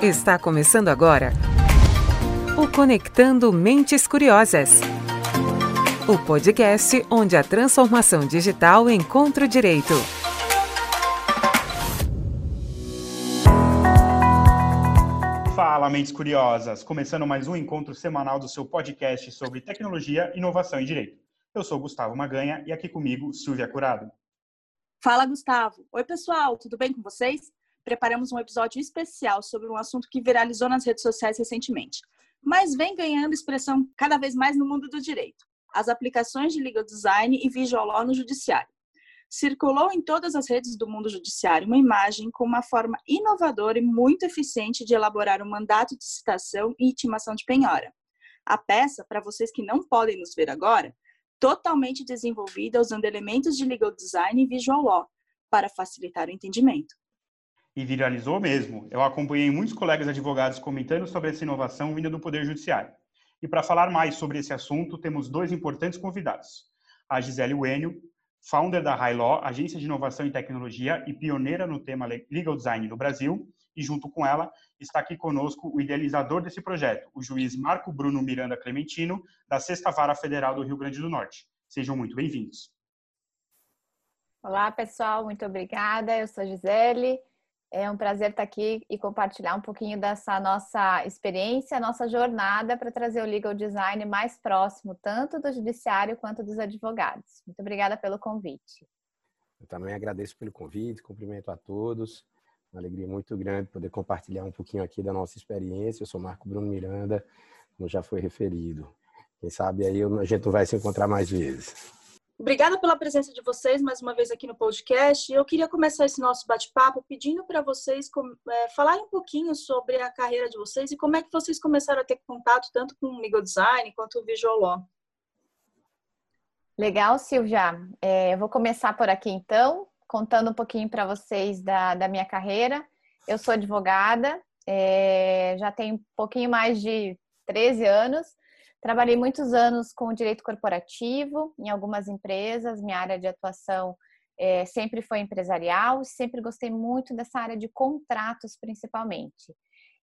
Está começando agora o Conectando Mentes Curiosas. O podcast onde a transformação digital encontra o direito. Fala, mentes curiosas! Começando mais um encontro semanal do seu podcast sobre tecnologia, inovação e direito. Eu sou Gustavo Maganha e aqui comigo, Silvia Curado. Fala, Gustavo. Oi, pessoal, tudo bem com vocês? Preparamos um episódio especial sobre um assunto que viralizou nas redes sociais recentemente, mas vem ganhando expressão cada vez mais no mundo do direito: as aplicações de legal design e visual law no judiciário. Circulou em todas as redes do mundo judiciário uma imagem com uma forma inovadora e muito eficiente de elaborar um mandato de citação e intimação de penhora. A peça, para vocês que não podem nos ver agora, totalmente desenvolvida usando elementos de legal design e visual law para facilitar o entendimento e viralizou mesmo. Eu acompanhei muitos colegas advogados comentando sobre essa inovação vinda do Poder Judiciário. E para falar mais sobre esse assunto, temos dois importantes convidados. A Gisele Wenio, founder da High Law, agência de inovação e tecnologia e pioneira no tema legal design no Brasil, e junto com ela está aqui conosco o idealizador desse projeto, o juiz Marco Bruno Miranda Clementino, da Sexta Vara Federal do Rio Grande do Norte. Sejam muito bem-vindos. Olá, pessoal, muito obrigada. Eu sou Gisele, é um prazer estar aqui e compartilhar um pouquinho dessa nossa experiência, nossa jornada para trazer o legal design mais próximo, tanto do judiciário quanto dos advogados. Muito obrigada pelo convite. Eu também agradeço pelo convite, cumprimento a todos. Uma alegria muito grande poder compartilhar um pouquinho aqui da nossa experiência. Eu sou Marco Bruno Miranda, como já foi referido. Quem sabe aí a gente vai se encontrar mais vezes. Obrigada pela presença de vocês mais uma vez aqui no podcast. Eu queria começar esse nosso bate-papo pedindo para vocês é, falarem um pouquinho sobre a carreira de vocês e como é que vocês começaram a ter contato tanto com o legal design quanto o visual law. Legal, Silvia. É, eu vou começar por aqui então, contando um pouquinho para vocês da, da minha carreira. Eu sou advogada, é, já tenho um pouquinho mais de 13 anos. Trabalhei muitos anos com direito corporativo em algumas empresas, minha área de atuação é, sempre foi empresarial, sempre gostei muito dessa área de contratos, principalmente.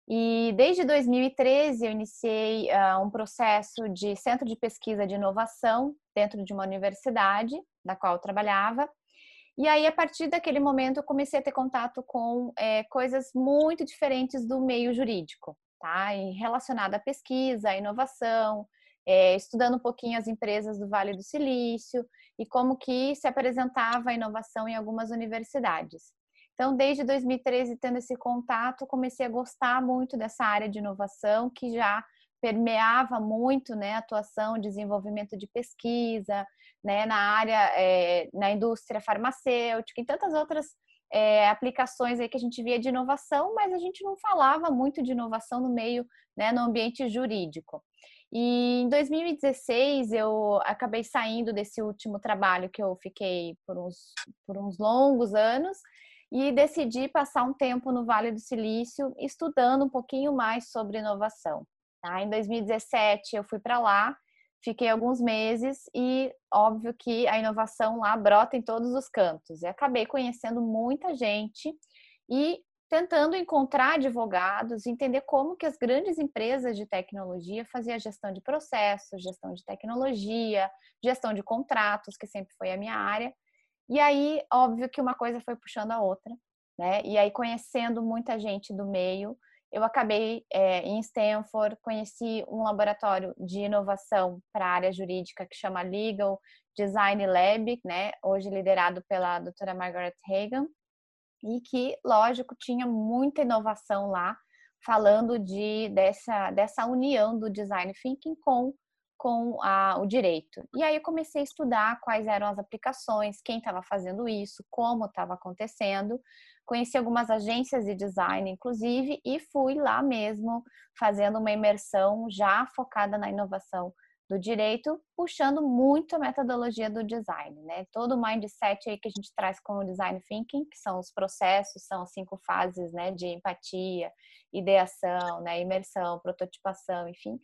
E desde 2013 eu iniciei uh, um processo de centro de pesquisa de inovação dentro de uma universidade na qual eu trabalhava. E aí, a partir daquele momento, eu comecei a ter contato com é, coisas muito diferentes do meio jurídico tá? E relacionada à pesquisa, à inovação, é, estudando um pouquinho as empresas do Vale do Silício e como que se apresentava a inovação em algumas universidades. Então, desde 2013, tendo esse contato, comecei a gostar muito dessa área de inovação que já permeava muito, né, atuação, desenvolvimento de pesquisa, né, na área, é, na indústria farmacêutica e tantas outras é, aplicações aí que a gente via de inovação, mas a gente não falava muito de inovação no meio, né, no ambiente jurídico. E em 2016 eu acabei saindo desse último trabalho que eu fiquei por uns, por uns longos anos e decidi passar um tempo no Vale do Silício estudando um pouquinho mais sobre inovação. Tá? Em 2017 eu fui para lá Fiquei alguns meses e óbvio que a inovação lá brota em todos os cantos. E acabei conhecendo muita gente e tentando encontrar advogados, entender como que as grandes empresas de tecnologia faziam gestão de processos, gestão de tecnologia, gestão de contratos, que sempre foi a minha área. E aí, óbvio que uma coisa foi puxando a outra, né? E aí conhecendo muita gente do meio, eu acabei é, em Stanford, conheci um laboratório de inovação para a área jurídica que chama Legal Design Lab, né, hoje liderado pela doutora Margaret Hagan, e que, lógico, tinha muita inovação lá, falando de, dessa, dessa união do design thinking com, com a, o direito. E aí eu comecei a estudar quais eram as aplicações, quem estava fazendo isso, como estava acontecendo, Conheci algumas agências de design, inclusive, e fui lá mesmo fazendo uma imersão já focada na inovação do direito, puxando muito a metodologia do design, né? Todo o mindset aí que a gente traz com o design thinking, que são os processos, são as cinco fases, né, de empatia, ideação, né, imersão, prototipação, enfim.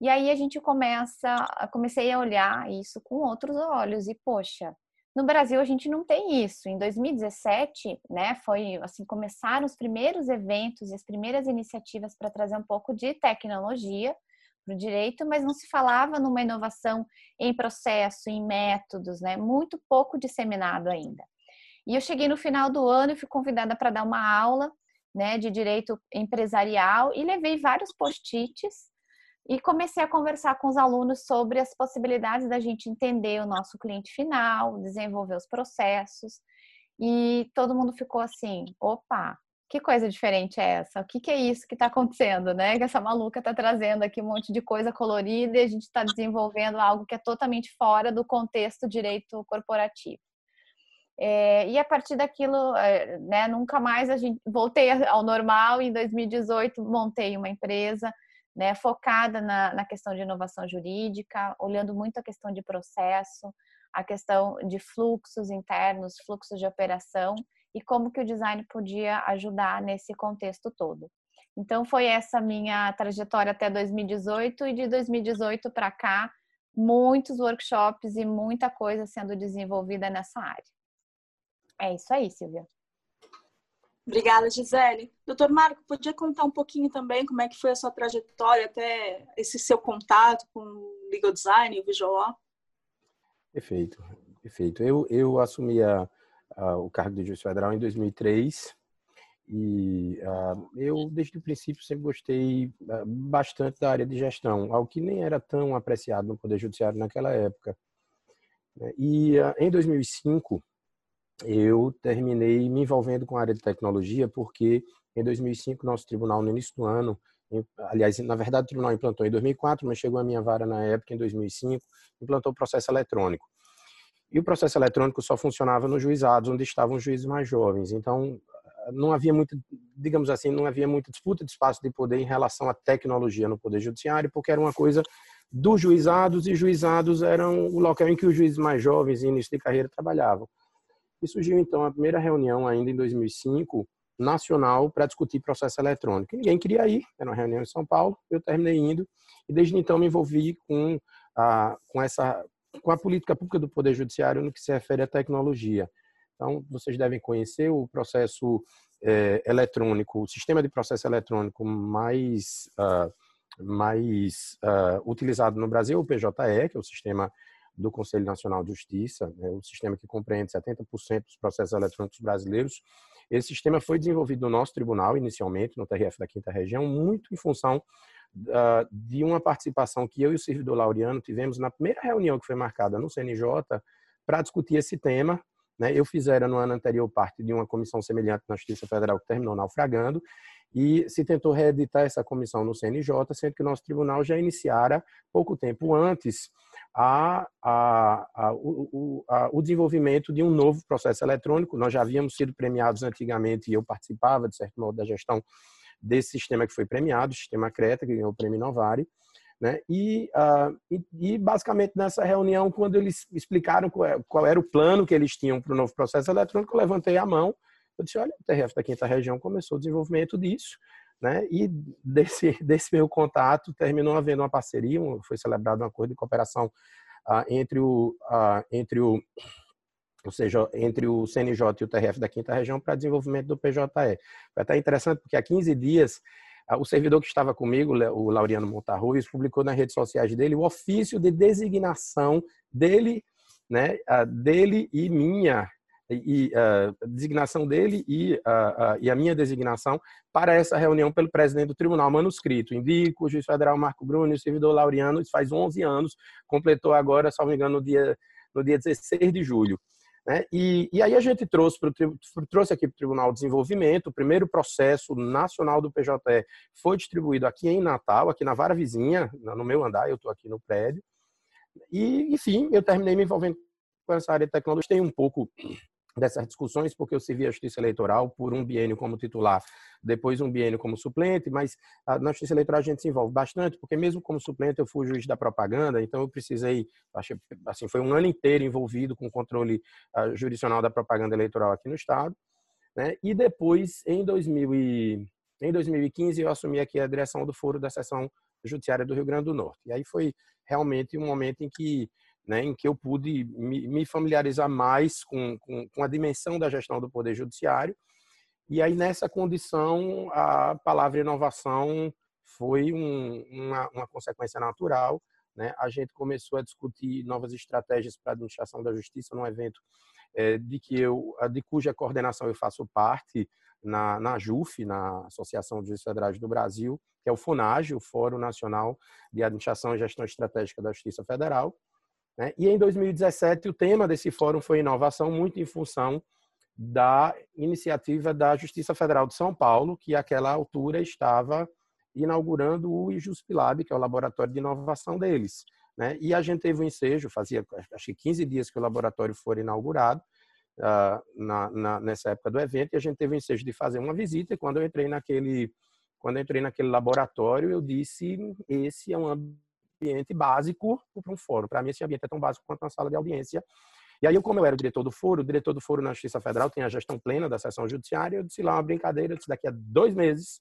E aí a gente começa, comecei a olhar isso com outros olhos e poxa, No Brasil a gente não tem isso. Em 2017, né, foi assim começaram os primeiros eventos e as primeiras iniciativas para trazer um pouco de tecnologia para o direito, mas não se falava numa inovação em processo, em métodos, né? Muito pouco disseminado ainda. E eu cheguei no final do ano e fui convidada para dar uma aula, né, de direito empresarial e levei vários post-its e comecei a conversar com os alunos sobre as possibilidades da gente entender o nosso cliente final, desenvolver os processos. E todo mundo ficou assim: opa, que coisa diferente é essa? O que, que é isso que está acontecendo, né? Que essa maluca está trazendo aqui um monte de coisa colorida e a gente está desenvolvendo algo que é totalmente fora do contexto direito corporativo. É, e a partir daquilo, é, né, nunca mais a gente voltei ao normal. Em 2018 montei uma empresa, né, focada na, na questão de inovação jurídica, olhando muito a questão de processo, a questão de fluxos internos, fluxos de operação e como que o design podia ajudar nesse contexto todo. Então foi essa minha trajetória até 2018 e de 2018 para cá, muitos workshops e muita coisa sendo desenvolvida nessa área. É isso aí, Silvia. Obrigada, Gisele. Doutor Marco, podia contar um pouquinho também como é que foi a sua trajetória até esse seu contato com o legal design e o visual law? Perfeito, perfeito. Eu, eu assumi a, uh, o cargo de juiz federal em 2003 e uh, eu desde o princípio sempre gostei uh, bastante da área de gestão, algo que nem era tão apreciado no poder judiciário naquela época. Né. E em 2005 eu terminei me envolvendo com a área de tecnologia porque em 2005 nosso tribunal no início do ano aliás, na verdade o tribunal implantou em 2004, mas chegou a minha vara na época em 2005, implantou o processo eletrônico. E o processo eletrônico só funcionava nos juizados, onde estavam os juízes mais jovens. Então, não havia muita, digamos assim, não havia muita disputa de espaço de poder em relação à tecnologia no Poder Judiciário, porque era uma coisa dos juizados, e juizados eram o local em que os juízes mais jovens, início de carreira, trabalhavam. E surgiu, então, a primeira reunião, ainda em 2005, nacional, para discutir processo eletrônico. Ninguém queria ir, era uma reunião em São Paulo, eu terminei indo, e desde então me envolvi com, a, com essa com a política pública do Poder Judiciário no que se refere à tecnologia. Então, vocês devem conhecer o processo é, eletrônico, o sistema de processo eletrônico mais, uh, mais uh, utilizado no Brasil, o PJE, que é o sistema do Conselho Nacional de Justiça, é o sistema que compreende 70% dos processos eletrônicos brasileiros. Esse sistema foi desenvolvido no nosso tribunal, inicialmente, no TRF da Quinta Região, muito em função uh, de uma participação que eu e o servidor Laureano tivemos na primeira reunião que foi marcada no CNJ para discutir esse tema. Né? Eu fizera no ano anterior parte de uma comissão semelhante na Justiça Federal que terminou naufragando e se tentou reeditar essa comissão no CNJ, sendo que o nosso tribunal já iniciara pouco tempo antes a, a, a, o, o, desenvolvimento de um novo processo eletrônico. Nós já havíamos sido premiados antigamente e eu participava, de certo modo, da gestão desse sistema que foi premiado, o sistema Creta, que ganhou o prêmio Novari. Né? E, uh, e, e, basicamente nessa reunião, quando eles explicaram qual, é, qual era o plano que eles tinham para o novo processo eletrônico, eu levantei a mão. Eu disse: olha, o TRF da Quinta Região começou o desenvolvimento disso. Né? E desse, desse meu contato terminou havendo uma parceria, foi celebrado um acordo de cooperação uh, entre, o, uh, entre o ou seja, entre o CNJ e o TRF da Quinta Região para desenvolvimento do PJE. Vai estar interessante porque há 15 dias o servidor que estava comigo, o Laureano Montarruiz, publicou nas redes sociais dele o ofício de designação dele, né, dele e minha e a designação dele e a, a, e a minha designação para essa reunião pelo presidente do tribunal manuscrito. Indico o juiz federal Marco Bruno e o servidor Laureano, isso faz 11 anos, completou agora, me engano, no dia, no dia 16 de julho. Né? E, e, aí a gente trouxe, pro, trouxe aqui para o Tribunal de Desenvolvimento, o primeiro processo nacional do PJE foi distribuído aqui em Natal, aqui na vara vizinha, no meu andar, eu estou aqui no prédio. E, enfim, eu terminei me envolvendo com essa área de tecnologia. Tem um pouco dessas discussões, porque eu servi a Justiça Eleitoral por um biênio como titular, depois um biênio como suplente, mas na Justiça Eleitoral a gente se envolve bastante, porque mesmo como suplente eu fui juiz da propaganda, então eu precisei, assim, foi um ano inteiro envolvido com o controle uh, jurisdicional da propaganda eleitoral aqui no Estado, né? e depois, em, 2000 e, em 2015, eu assumi aqui a direção do Foro da Seção Judiciária do Rio Grande do Norte. E aí foi realmente um momento em que né, em que eu pude me, familiarizar mais com, com, com, a dimensão da gestão do Poder Judiciário. E aí, nessa condição, a palavra inovação foi um, uma, uma, consequência natural. Né? A gente começou a discutir novas estratégias para a administração da justiça num evento é, de que eu, de cuja coordenação eu faço parte na, na JUF, na Associação de Juízes Federais do Brasil, que é o FUNAG, o Fórum Nacional de Administração e Gestão Estratégica da Justiça Federal. Né? E em 2017, o tema desse fórum foi inovação, muito em função da iniciativa da Justiça Federal de São Paulo, que àquela altura estava inaugurando o IJUSPLAB, que é o laboratório de inovação deles. Né? E a gente teve um ensejo, fazia acho que 15 dias que o laboratório foi inaugurado, uh, na, na, nessa época do evento, e a gente teve o ensejo de fazer uma visita, e quando eu entrei naquele, quando eu entrei naquele laboratório, eu disse, esse é um ambiente básico para um fórum. Para mim, esse ambiente é tão básico quanto uma sala de audiência. E aí, como eu era o diretor do foro, o diretor do foro na Justiça Federal tem a gestão plena da sessão judiciária, eu disse lá uma brincadeira, eu disse, daqui a dois meses,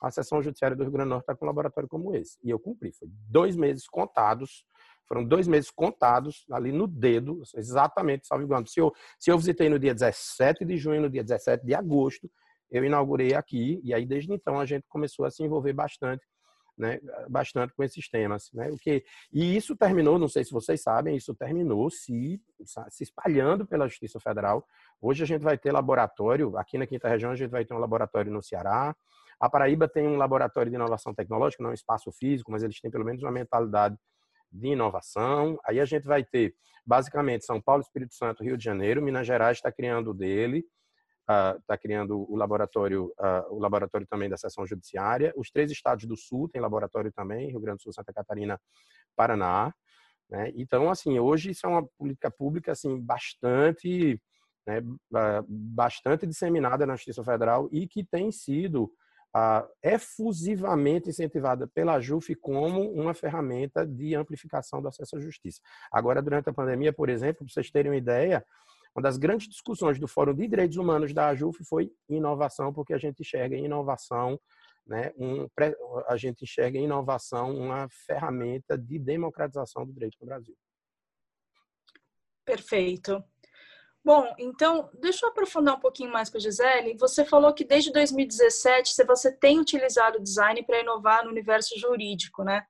a sessão judiciária do Rio Grande do Norte está com um laboratório como esse. E eu cumpri. Foi dois meses contados, foram dois meses contados ali no dedo, exatamente, salvo engano. Se eu, se eu visitei no dia 17 de junho, no dia 17 de agosto, eu inaugurei aqui, e aí desde então a gente começou a se envolver bastante né, bastante com esses temas, né? O que e isso terminou, não sei se vocês sabem, isso terminou se se espalhando pela Justiça Federal. Hoje a gente vai ter laboratório aqui na Quinta Região, a gente vai ter um laboratório no Ceará. A Paraíba tem um laboratório de inovação tecnológica, não é um espaço físico, mas eles têm pelo menos uma mentalidade de inovação. Aí a gente vai ter basicamente São Paulo, Espírito Santo, Rio de Janeiro, Minas Gerais está criando dele está uh, criando o laboratório, uh, o laboratório também da seção judiciária. Os três estados do Sul têm laboratório também, Rio Grande do Sul, Santa Catarina, Paraná. Né? Então, assim, hoje isso é uma política pública assim bastante, né, bastante disseminada na Justiça Federal e que tem sido uh, efusivamente incentivada pela JUF como uma ferramenta de amplificação do acesso à justiça. Agora, durante a pandemia, por exemplo, para vocês terem uma ideia, uma das grandes discussões do Fórum de Direitos Humanos da AJUF foi inovação, porque a gente enxerga inovação, né, um, a gente enxerga inovação uma ferramenta de democratização do direito no Brasil. Perfeito. Bom, então, deixa eu aprofundar um pouquinho mais com a Gisele. Você falou que desde 2017 você tem utilizado o design para inovar no universo jurídico, né?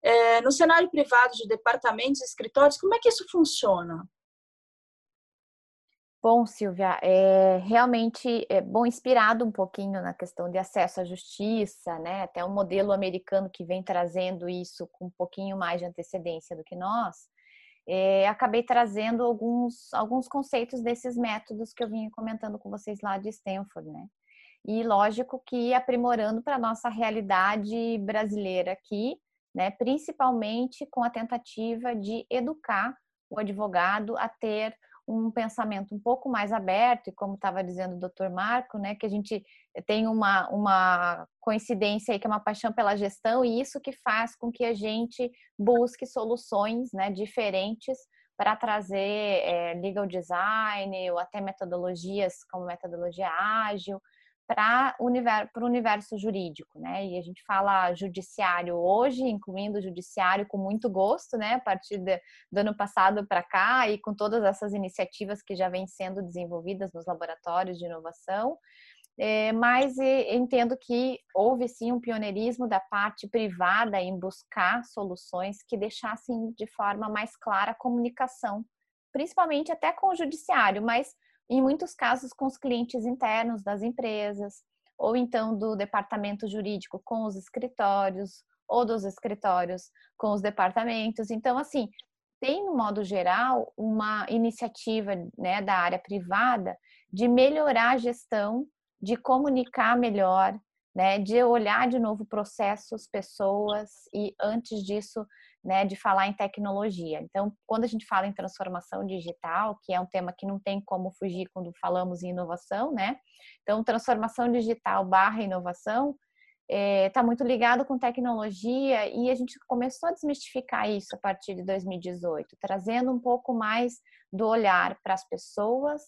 É, no cenário privado de departamentos e escritórios, como é que isso funciona? Bom, Silvia, é realmente é bom inspirado um pouquinho na questão de acesso à justiça, né? Até um modelo americano que vem trazendo isso com um pouquinho mais de antecedência do que nós. É, acabei trazendo alguns, alguns conceitos desses métodos que eu vim comentando com vocês lá de Stanford, né? E lógico que aprimorando para a nossa realidade brasileira aqui, né? Principalmente com a tentativa de educar o advogado a ter um pensamento um pouco mais aberto, e como estava dizendo o doutor Marco, né, que a gente tem uma, uma coincidência aí que é uma paixão pela gestão, e isso que faz com que a gente busque soluções né, diferentes para trazer é, legal design ou até metodologias como metodologia ágil, para o universo, universo jurídico, né? E a gente fala judiciário hoje, incluindo o judiciário com muito gosto, né? A partir de, do ano passado para cá e com todas essas iniciativas que já vêm sendo desenvolvidas nos laboratórios de inovação. É, mas entendo que houve sim um pioneirismo da parte privada em buscar soluções que deixassem de forma mais clara a comunicação, principalmente até com o judiciário, mas em muitos casos com os clientes internos das empresas, ou então do departamento jurídico com os escritórios, ou dos escritórios com os departamentos. Então, assim, tem, no modo geral, uma iniciativa né, da área privada de melhorar a gestão, de comunicar melhor, né, de olhar de novo processos, pessoas e antes disso né, de falar em tecnologia. Então, quando a gente fala em transformação digital, que é um tema que não tem como fugir quando falamos em inovação, né? Então, transformação digital barra inovação está eh, é, muito ligado com tecnologia e a gente começou a desmistificar isso a partir de 2018, trazendo um pouco mais do olhar para as pessoas,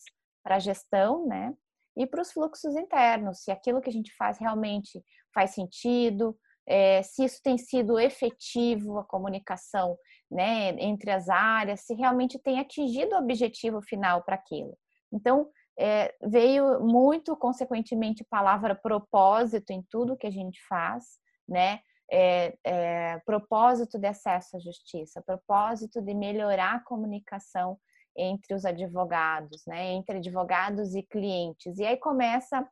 para a gestão, né? E para os fluxos internos, se aquilo que a gente faz realmente faz sentido, é, se isso tem sido efetivo a comunicação né, entre as áreas, se realmente tem atingido o objetivo final para aquilo. Então, é, veio muito, consequentemente, a palavra propósito em tudo que a gente faz, né? É, é, propósito de acesso à justiça, propósito de melhorar a comunicação entre os advogados, né? Entre advogados e clientes. E aí começa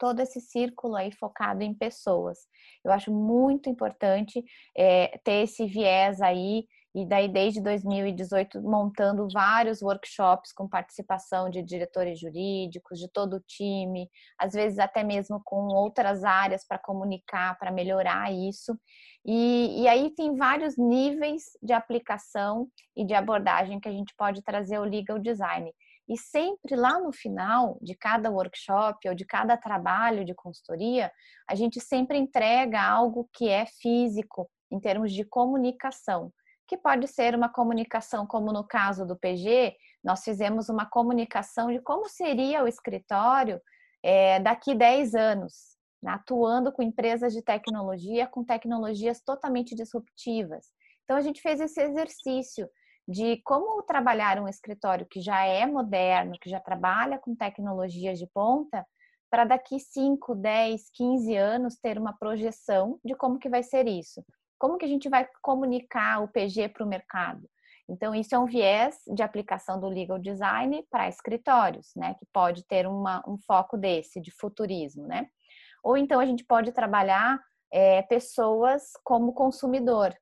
todo esse círculo aí focado em pessoas. Eu acho muito importante é, ter esse viés aí e daí desde 2018 montando vários workshops com participação de diretores jurídicos, de todo o time, às vezes até mesmo com outras áreas para comunicar, para melhorar isso. E, e aí tem vários níveis de aplicação e de abordagem que a gente pode trazer o legal design. E sempre lá no final de cada workshop ou de cada trabalho de consultoria, a gente sempre entrega algo que é físico em termos de comunicação que pode ser uma comunicação, como no caso do PG, nós fizemos uma comunicação de como seria o escritório é, daqui 10 anos, né, atuando com empresas de tecnologia, com tecnologias totalmente disruptivas. Então, a gente fez esse exercício de como trabalhar um escritório que já é moderno, que já trabalha com tecnologias de ponta, para daqui 5, 10, 15 anos ter uma projeção de como que vai ser isso. Como que a gente vai comunicar o PG para o mercado? Então, isso é um viés de aplicação do legal design para escritórios, né? Que pode ter uma, um foco desse, de futurismo, né? Ou então a gente pode trabalhar é, pessoas como consumidor.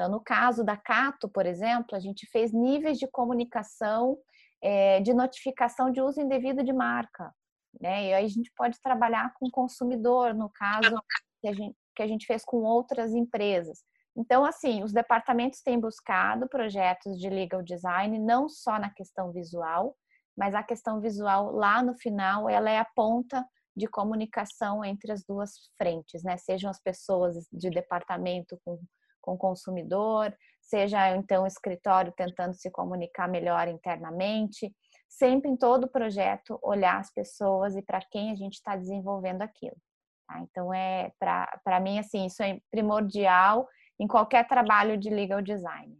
Então, no caso da Cato, por exemplo, a gente fez níveis de comunicação é, de notificação de uso indevido de marca. Né? E aí a gente pode trabalhar com o consumidor, no caso que a gente, que a gente fez com outras empresas. Então, assim, os departamentos têm buscado projetos de legal design, não só na questão visual, mas a questão visual lá no final, ela é a ponta de comunicação entre as duas frentes, né? Sejam as pessoas de departamento com, com consumidor, seja então o escritório tentando se comunicar melhor internamente, sempre em todo projeto olhar as pessoas e para quem a gente está desenvolvendo aquilo. Tá? Então, é para mim, assim, isso é primordial em qualquer trabalho de legal design.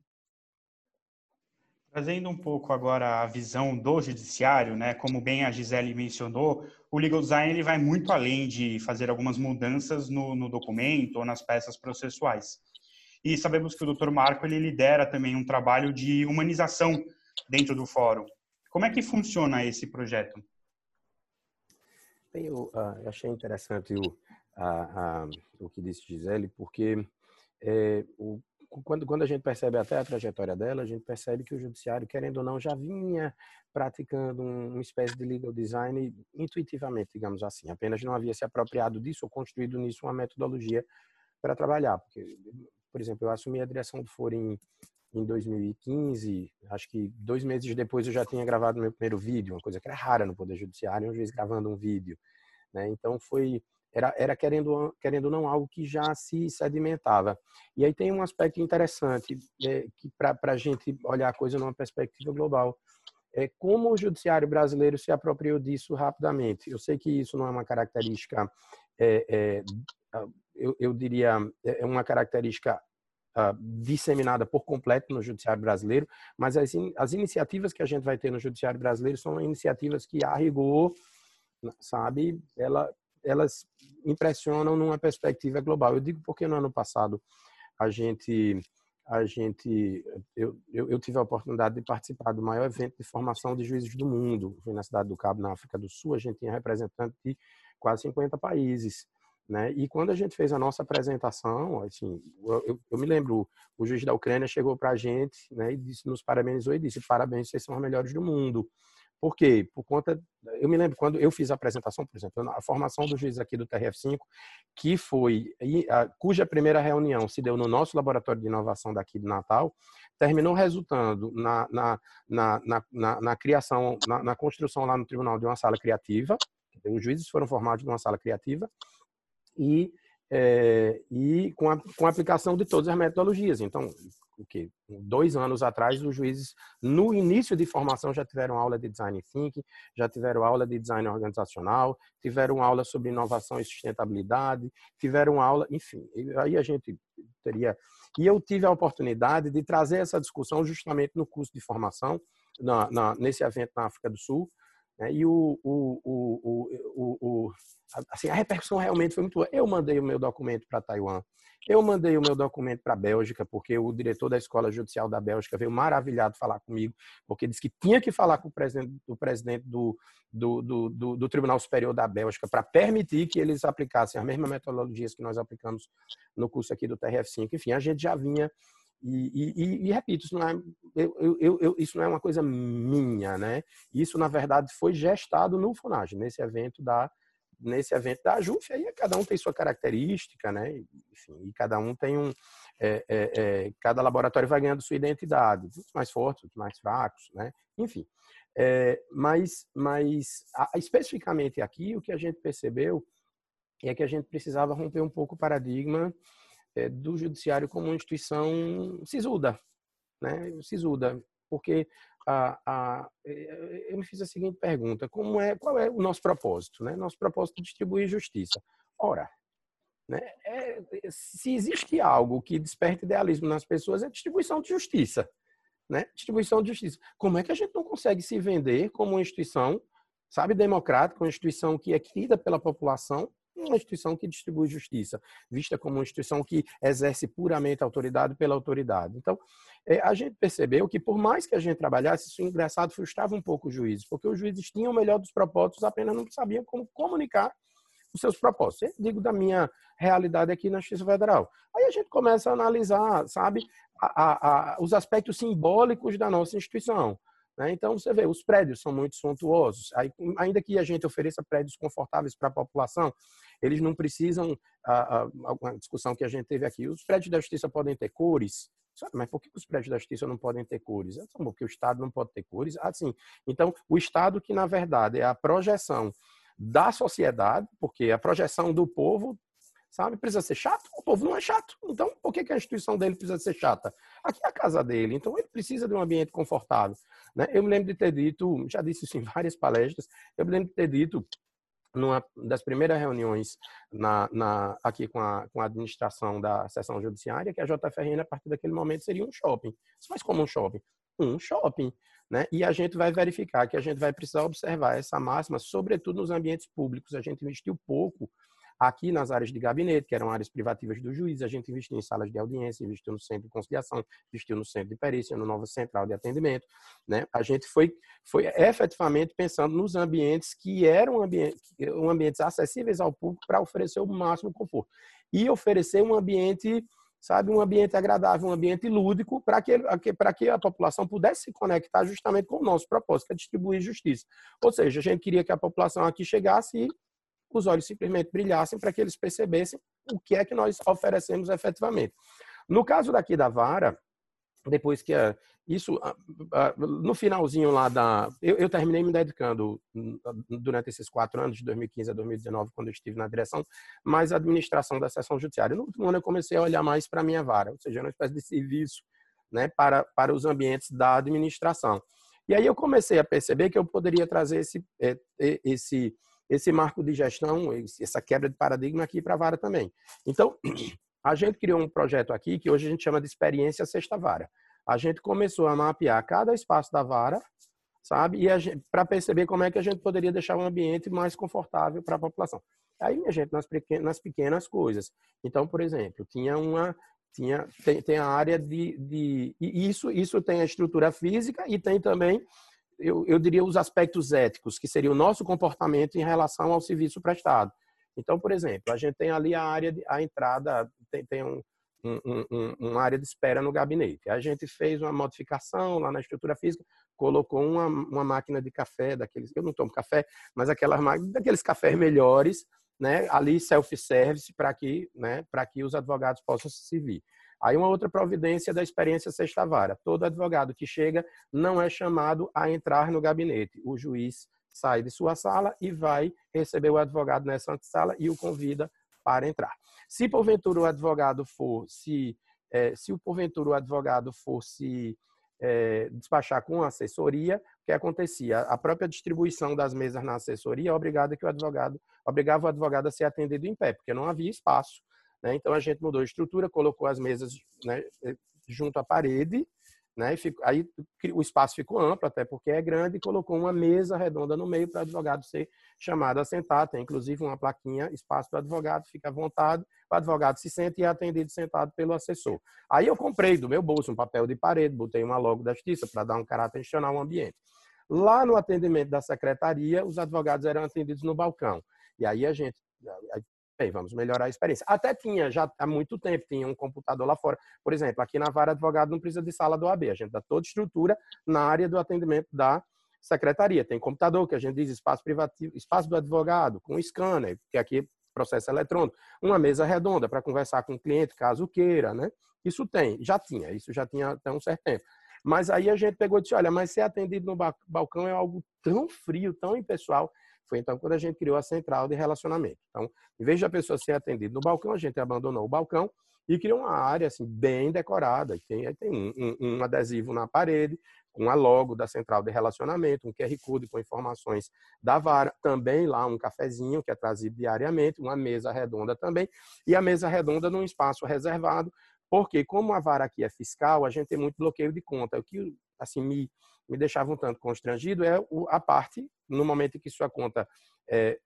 Trazendo um pouco agora a visão do judiciário, né? Como bem a Gisele mencionou, o legal design ele vai muito além de fazer algumas mudanças no, no documento ou nas peças processuais. E sabemos que o Dr. Marco ele lidera também um trabalho de humanização dentro do fórum. Como é que funciona esse projeto? Bem, eu, uh, eu achei interessante o, o que disse Gisele, porque é, o, quando, quando a gente percebe até a trajetória dela, a gente percebe que o judiciário, querendo ou não, já vinha praticando um, uma espécie de legal design intuitivamente, digamos assim. Apenas não havia se apropriado disso ou construído nisso uma metodologia para trabalhar. Porque, por exemplo, eu assumi a direção do Foro em, em 2015, acho que dois meses depois eu já tinha gravado meu primeiro vídeo, uma coisa que era rara no Poder Judiciário, um juiz gravando um vídeo. Né? Então foi era, era querendo querendo não algo que já se sedimentava. E aí tem um aspecto interessante é, que para a gente olhar a coisa numa perspectiva global é como o judiciário brasileiro se apropriou disso rapidamente. Eu sei que isso não é uma característica, é, é, eu, eu diria, é uma característica uh, disseminada por completo no judiciário brasileiro, mas as, in, as iniciativas que a gente vai ter no judiciário brasileiro são iniciativas que, a rigor, sabe, ela, elas impressionam numa perspectiva global. Eu digo porque no ano passado a gente a gente eu, eu, eu, tive a oportunidade de participar do maior evento de formação de juízes do mundo. Foi na cidade do Cabo, na África do Sul. A gente tinha representantes de quase 50 países. Né? E quando a gente fez a nossa apresentação, assim, eu, eu me lembro, o juiz da Ucrânia chegou para a gente né, e disse, nos parabenizou e disse: parabéns, vocês são os melhores do mundo. Por quê? Por conta. Eu me lembro quando eu fiz a apresentação, por exemplo, a formação do juiz aqui do TRF5, que foi. cuja primeira reunião se deu no nosso laboratório de inovação daqui de Natal, terminou resultando na, na, na, na, na criação, na, na construção lá no tribunal de uma sala criativa. Os juízes foram formados numa sala criativa e, é, e com, a, com a aplicação de todas as metodologias. Então, o quê? Dois anos atrás, os juízes, no início de formação, já tiveram aula de design thinking, já tiveram aula de design organizacional, tiveram aula sobre inovação e sustentabilidade, tiveram aula, enfim, aí a gente teria. E eu tive a oportunidade de trazer essa discussão justamente no curso de formação, na, na, nesse evento na África do Sul? E o, o, o, o, assim, a repercussão realmente foi muito boa. Eu mandei o meu documento para Taiwan, eu mandei o meu documento para a Bélgica, porque o diretor da Escola Judicial da Bélgica veio maravilhado falar comigo, porque disse que tinha que falar com o presidente, o presidente do, do, do, do Tribunal Superior da Bélgica para permitir que eles aplicassem as mesmas metodologias que nós aplicamos no curso aqui do TRF5. Enfim, a gente já vinha e, e, e, repito, isso não, é, eu, eu, eu, isso não é uma coisa minha, né? Isso, na verdade, foi gestado no FUNAG, nesse evento da, nesse evento da JUF, aí cada um tem sua característica, né? Enfim, e cada um tem um. É, é, é, cada laboratório vai ganhando sua identidade, uns mais fortes, outros mais fracos, né? Enfim. É, mas mas a, especificamente aqui, o que a gente percebeu é que a gente precisava romper um pouco o paradigma do judiciário como uma instituição sisuda, né? Sisuda, porque a, a, eh, eu me fiz a seguinte pergunta: como é, qual é o nosso propósito? Né? Nosso propósito é distribuir justiça. Ora, né, é, se existe algo que desperta idealismo nas pessoas, é distribuição de justiça. Né? Distribuição de justiça. Como é que a gente não consegue se vender como uma instituição, sabe, democrática, uma instituição que é querida pela população, uma instituição que distribui justiça, vista como uma instituição que exerce puramente autoridade pela autoridade. Então, é, a gente percebeu que, por mais que a gente trabalhasse, isso engraçado frustrava um pouco os juízes, porque os juízes tinham o melhor dos propósitos, apenas não sabiam como comunicar os seus propósitos. Eu digo da minha realidade aqui na Justiça Federal. Aí a gente começa a analisar, sabe, a, a, a, os aspectos simbólicos da nossa instituição. Né? Então, você vê, os prédios são muito suntuosos. Aí, ainda que a gente ofereça prédios confortáveis para a população, eles não precisam, a, discussão que a gente teve aqui, os prédios da justiça podem ter cores, mas por que os prédios da justiça não podem ter cores? É porque o Estado não pode ter cores. Assim, então, o Estado que, na verdade, é a projeção da sociedade, porque a projeção do povo sabe? Precisa ser chato? O povo não é chato. Então, por que, que a instituição dele precisa ser chata? Aqui é a casa dele, então ele precisa de um ambiente confortável. Né? Eu me lembro de ter dito, já disse isso em várias palestras, eu me lembro de ter dito numa das primeiras reuniões na, na, aqui com a, com a administração da sessão judiciária, que a JFRN, a partir daquele momento, seria um shopping. Mas como um shopping? Um shopping. Né? E a gente vai verificar que a gente vai precisar observar essa máxima, sobretudo nos ambientes públicos. A gente investiu pouco Aqui nas áreas de gabinete, que eram áreas privativas do juiz, a gente investiu em salas de audiência, investiu no centro de conciliação, investiu no centro de perícia, no novo central de atendimento. Né? A gente foi, foi efetivamente pensando nos ambientes que eram ambientes, ambientes acessíveis ao público para oferecer o máximo conforto. E oferecer um ambiente sabe, um ambiente agradável, um ambiente lúdico, para que, para que a população pudesse se conectar justamente com o nosso propósito, que é distribuir justiça. Ou seja, a gente queria que a população aqui chegasse e os olhos simplesmente brilhassem para que eles percebessem o que é que nós oferecemos efetivamente. No caso daqui da vara, depois que a, isso no finalzinho lá da eu, eu, terminei me dedicando hum, durante esses quatro anos de 2015 a 2019 quando eu estive na direção mais a administração da seção judiciária no último ano eu comecei a olhar mais para a minha vara ou seja uma espécie de serviço né para para os ambientes da administração e aí eu comecei a perceber que eu poderia trazer esse é, esse esse marco de gestão, essa quebra de paradigma aqui para a vara também. Então, a gente criou um projeto aqui que hoje a gente chama de experiência sexta vara. A gente começou a mapear cada espaço da vara, sabe? E para perceber como é que a gente poderia deixar um ambiente mais confortável para a população. Aí, minha gente, nas pequenas, nas pequenas coisas. Então, por exemplo, tinha uma tinha tem, tem a área de, de e isso isso tem a estrutura física e tem também eu, eu diria, os aspectos éticos, que seria o nosso comportamento em relação ao serviço prestado. Então, por exemplo, a gente tem ali a área, de, a entrada, tem, tem um, um, um, uma área de espera no gabinete. A gente fez uma modificação lá na estrutura física, colocou uma, uma máquina de café, daqueles, eu não tomo café, mas aquelas daqueles cafés melhores, né, ali self-service para que, né, para que os advogados possam se servir. Aí uma outra providência da experiência sexta vara. Todo advogado que chega não é chamado a entrar no gabinete. O juiz sai de sua sala e vai receber o advogado nessa sala e o convida para entrar. Se porventura o advogado for se é, se o porventura o advogado fosse é, despachar com assessoria, o que acontecia? A própria distribuição das mesas na assessoria obrigava que o advogado obrigava o advogado a ser atendido em pé, porque não havia espaço. Né? Então a gente mudou a estrutura, colocou as mesas né, junto à parede né? Fico, aí o espaço ficou amplo, até porque é grande, e colocou uma mesa redonda no meio para advogado ser chamado a sentar. Tem inclusive uma plaquinha, espaço para advogado, fica à vontade, o advogado se senta e é atendido sentado pelo assessor. Aí eu comprei do meu bolso um papel de parede, botei uma logo da justiça para dar um caráter institucional ao ambiente. Lá no atendimento da secretaria, os advogados eram atendidos no balcão. E aí a gente bem, vamos melhorar a experiência. Até tinha, já há muito tempo, tinha um computador lá fora. Por exemplo, aqui na vara advogado não precisa de sala do AB, a gente dá toda estrutura na área do atendimento da secretaria. Tem computador, que a gente diz espaço privativo, espaço do advogado, com scanner, que aqui é processo eletrônico, uma mesa redonda para conversar com o cliente, caso queira, né? Isso tem, já tinha, isso já tinha até um certo tempo. Mas aí a gente pegou e disse, olha, mas ser atendido no balcão é algo tão frio, tão impessoal, foi então quando a gente criou a central de relacionamento. Então, em vez de a pessoa ser atendida no balcão, a gente abandonou o balcão e criou uma área assim bem decorada. Tem, tem um, um, um adesivo na parede com a logo da central de relacionamento, um QR Code com informações da vara, também lá um cafezinho que é trazido diariamente, uma mesa redonda também, e a mesa redonda num espaço reservado, porque como a vara aqui é fiscal, a gente tem muito bloqueio de conta. O que assim me me deixava um tanto constrangido é a parte, no momento em que sua conta é,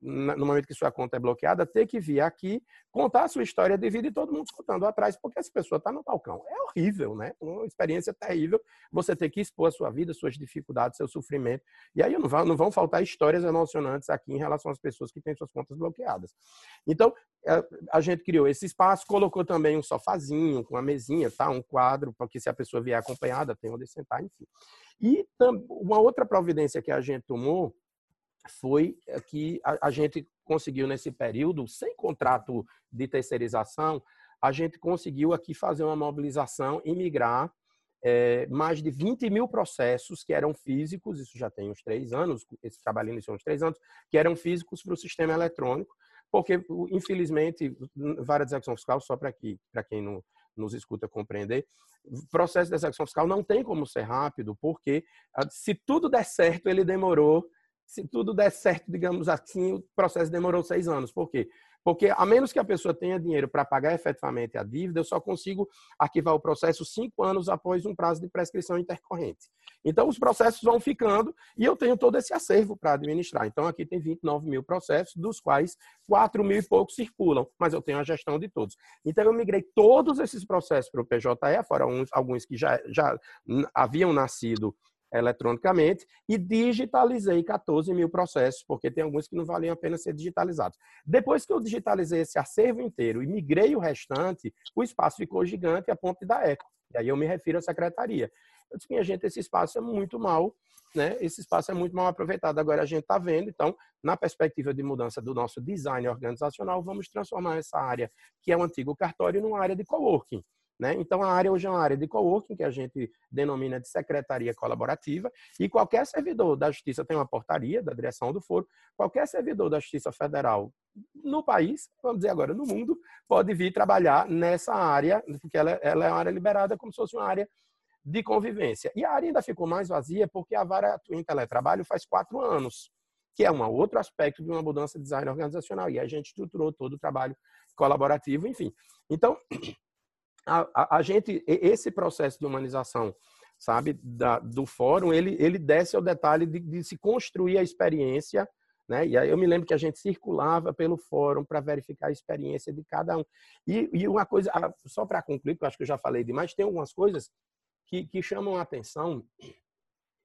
no momento que sua conta é bloqueada, ter que vir aqui contar a sua história de vida e todo mundo escutando atrás, porque essa pessoa está no balcão. É horrível, né? Uma experiência terrível você ter que expor a sua vida, suas dificuldades, seu sofrimento. E aí não vão, não vão faltar histórias emocionantes aqui em relação às pessoas que têm suas contas bloqueadas. Então, é, a gente criou esse espaço, colocou também um sofazinho com uma mesinha, tá? um quadro, para que se a pessoa vier acompanhada, tem onde sentar, enfim. E uma outra providência que a gente tomou foi que a, gente conseguiu nesse período, sem contrato de terceirização, a gente conseguiu aqui fazer uma mobilização e migrar é, mais de 20 mil processos que eram físicos, isso já tem uns três anos, esse trabalho iniciou uns três anos, que eram físicos para o sistema eletrônico, porque, infelizmente, várias de execução fiscal, só para quem não, nos escuta compreender, processo de execução fiscal não tem como ser rápido, porque ah, se tudo der certo, ele demorou. Se tudo der certo, digamos assim, o processo demorou seis anos. Por quê? Porque, a menos que a pessoa tenha dinheiro para pagar efetivamente a dívida, eu só consigo arquivar o processo cinco anos após um prazo de prescrição intercorrente. Então, os processos vão ficando e eu tenho todo esse acervo para administrar. Então, aqui tem 29 mil processos, dos quais 4 mil e poucos circulam, mas eu tenho a gestão de todos. Então, eu migrei todos esses processos para o PJE, fora uns, alguns que já, já haviam nascido eletronicamente e digitalizei 14 mil processos, porque tem alguns que não valiam a pena ser digitalizados. Depois que eu digitalizei esse acervo inteiro e migrei o restante, o espaço ficou gigante a ponto de dar eco. E aí eu me refiro à secretaria. Eu disse, minha gente, esse espaço é muito mal, né? Esse espaço é muito mal aproveitado. Agora a gente está vendo, então, na perspectiva de mudança do nosso design organizacional, vamos transformar essa área, que é o antigo cartório, numa área de coworking. Né? Então, a área hoje é uma área de coworking, que a gente denomina de secretaria colaborativa, e qualquer servidor da Justiça tem uma portaria da direção do foro, qualquer servidor da Justiça Federal no país, vamos dizer agora no mundo, pode vir trabalhar nessa área, porque ela, ela é uma área liberada como se fosse uma área de convivência. E a área ainda ficou mais vazia porque a vara em teletrabalho faz quatro anos, que é um outro aspecto de uma mudança de design organizacional. E a gente estruturou todo o trabalho colaborativo, enfim. Então, a, a, gente, esse processo de humanização, sabe, da, do fórum, ele, ele desce ao detalhe de, de, se construir a experiência, né? E aí eu me lembro que a gente circulava pelo fórum para verificar a experiência de cada um. E, e uma coisa, só para concluir, porque eu acho que eu já falei demais, tem algumas coisas que, que chamam a atenção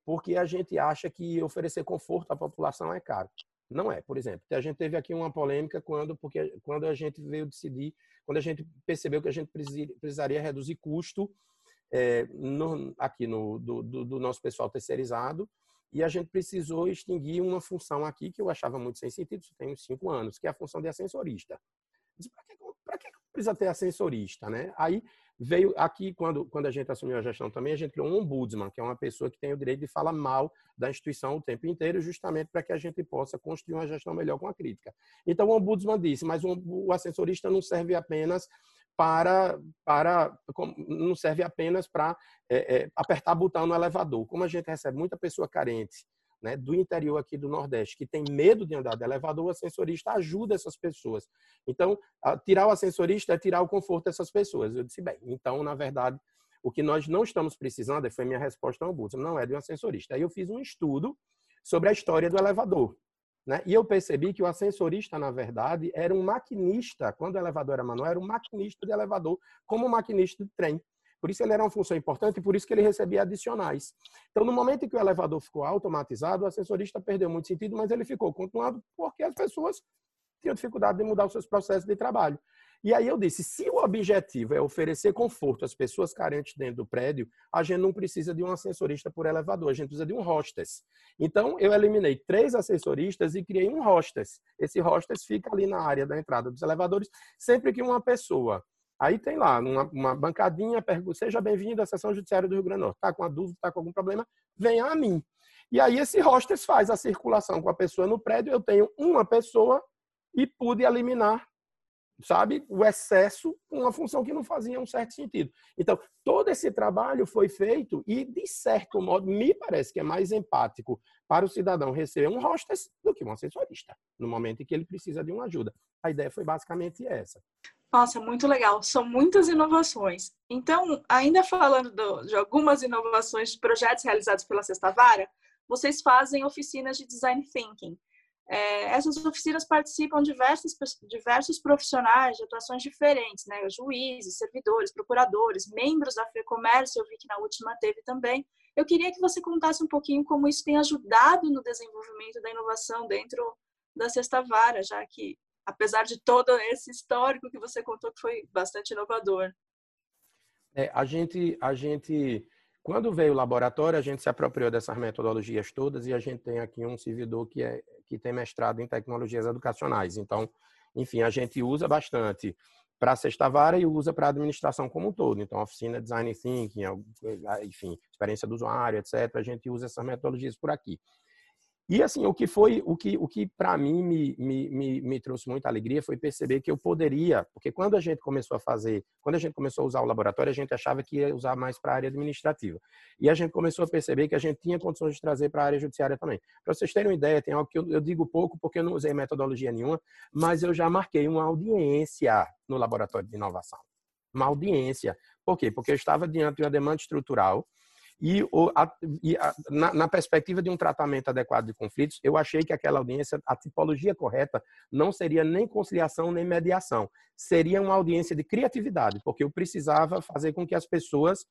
porque a gente acha que oferecer conforto à população é caro. Não é, por exemplo. A gente teve aqui uma polêmica quando, porque, quando a gente veio decidir, quando a gente percebeu que a gente precisaria reduzir custo é, no, aqui no, do, do, do, nosso pessoal terceirizado e a gente precisou extinguir uma função aqui que eu achava muito sem sentido, isso tem uns cinco anos, que é a função de ascensorista. Para que, que precisa ter ascensorista? Né? Aí veio aqui, quando, quando a gente assumiu a gestão também, a gente criou um ombudsman, que é uma pessoa que tem o direito de falar mal da instituição o tempo inteiro, justamente para que a gente possa construir uma gestão melhor com a crítica. Então, o ombudsman disse, mas o, o assessorista não serve apenas para, para não serve apenas para é, é, apertar botão no elevador. Como a gente recebe muita pessoa carente né, do interior aqui do Nordeste que tem medo de andar de elevador, o ascensorista ajuda essas pessoas. Então, tirar o ascensorista é tirar o conforto dessas pessoas. Eu disse, bem, então, na verdade, o que nós não estamos precisando, foi minha resposta ao Ombudsman, não é de um ascensorista. Aí eu fiz um estudo sobre a história do elevador. Né? E eu percebi que o ascensorista, na verdade, era um maquinista, quando o elevador era manual, era um maquinista de elevador, como um maquinista de trem. Por isso ele era uma função importante e por isso que ele recebia adicionais. Então, no momento em que o elevador ficou automatizado, o ascensorista perdeu muito sentido, mas ele ficou continuado porque as pessoas tinham dificuldade de mudar os seus processos de trabalho. E aí eu disse, se o objetivo é oferecer conforto às pessoas carentes dentro do prédio, a gente não precisa de um ascensorista por elevador, a gente precisa de um hostess. Então, eu eliminei três assessoristas e criei um hostess. Esse hostess fica ali na área da entrada dos elevadores, sempre que uma pessoa Aí tem lá uma, uma bancadinha, pergunta, seja bem-vindo à sessão judiciária do Rio Grande do Norte. Está com uma dúvida, está com algum problema, venha a mim. E aí esse hostess faz a circulação com a pessoa no prédio. Eu tenho uma pessoa e pude eliminar sabe, o excesso com uma função que não fazia um certo sentido. Então, todo esse trabalho foi feito e, de certo modo, me parece que é mais empático para o cidadão receber um hostess do que um assessorista, no momento em que ele precisa de uma ajuda. A ideia foi basicamente essa. Nossa, muito legal. São muitas inovações. Então, ainda falando do, de algumas inovações de projetos realizados pela Sexta Vara, vocês fazem oficinas de design thinking. É, essas oficinas participam diversos, diversos profissionais de atuações diferentes, né? juízes, servidores, procuradores, membros da FEComércio, eu vi que na última teve também. Eu queria que você contasse um pouquinho como isso tem ajudado no desenvolvimento da inovação dentro da Sexta Vara, já que, apesar de todo esse histórico que você contou, que foi bastante inovador. É, a gente, a gente, quando veio o laboratório, a gente se apropriou dessas metodologias todas e a gente tem aqui um servidor que é que tem mestrado em tecnologias educacionais. Então, enfim, a gente usa bastante para a sexta vara e usa para a administração como um todo. Então, oficina Design Thinking, enfim, experiência do usuário, etc. A gente usa essas metodologias por aqui. E assim, o que foi, o que, o que para mim me, me, me, me, trouxe muita alegria foi perceber que eu poderia, porque quando a gente começou a fazer, quando a gente começou a usar o laboratório, a gente achava que ia usar mais para a área administrativa. E a gente começou a perceber que a gente tinha condições de trazer para a área judiciária também. Para vocês terem uma ideia, tem algo que eu, eu digo pouco porque eu não usei metodologia nenhuma, mas eu já marquei uma audiência no laboratório de inovação. Uma audiência. Por quê? Porque eu estava diante de uma demanda estrutural e, o, a, e a, na, na, perspectiva de um tratamento adequado de conflitos, eu achei que aquela audiência, a tipologia correta, não seria nem conciliação nem mediação. Seria uma audiência de criatividade, porque eu precisava fazer com que as pessoas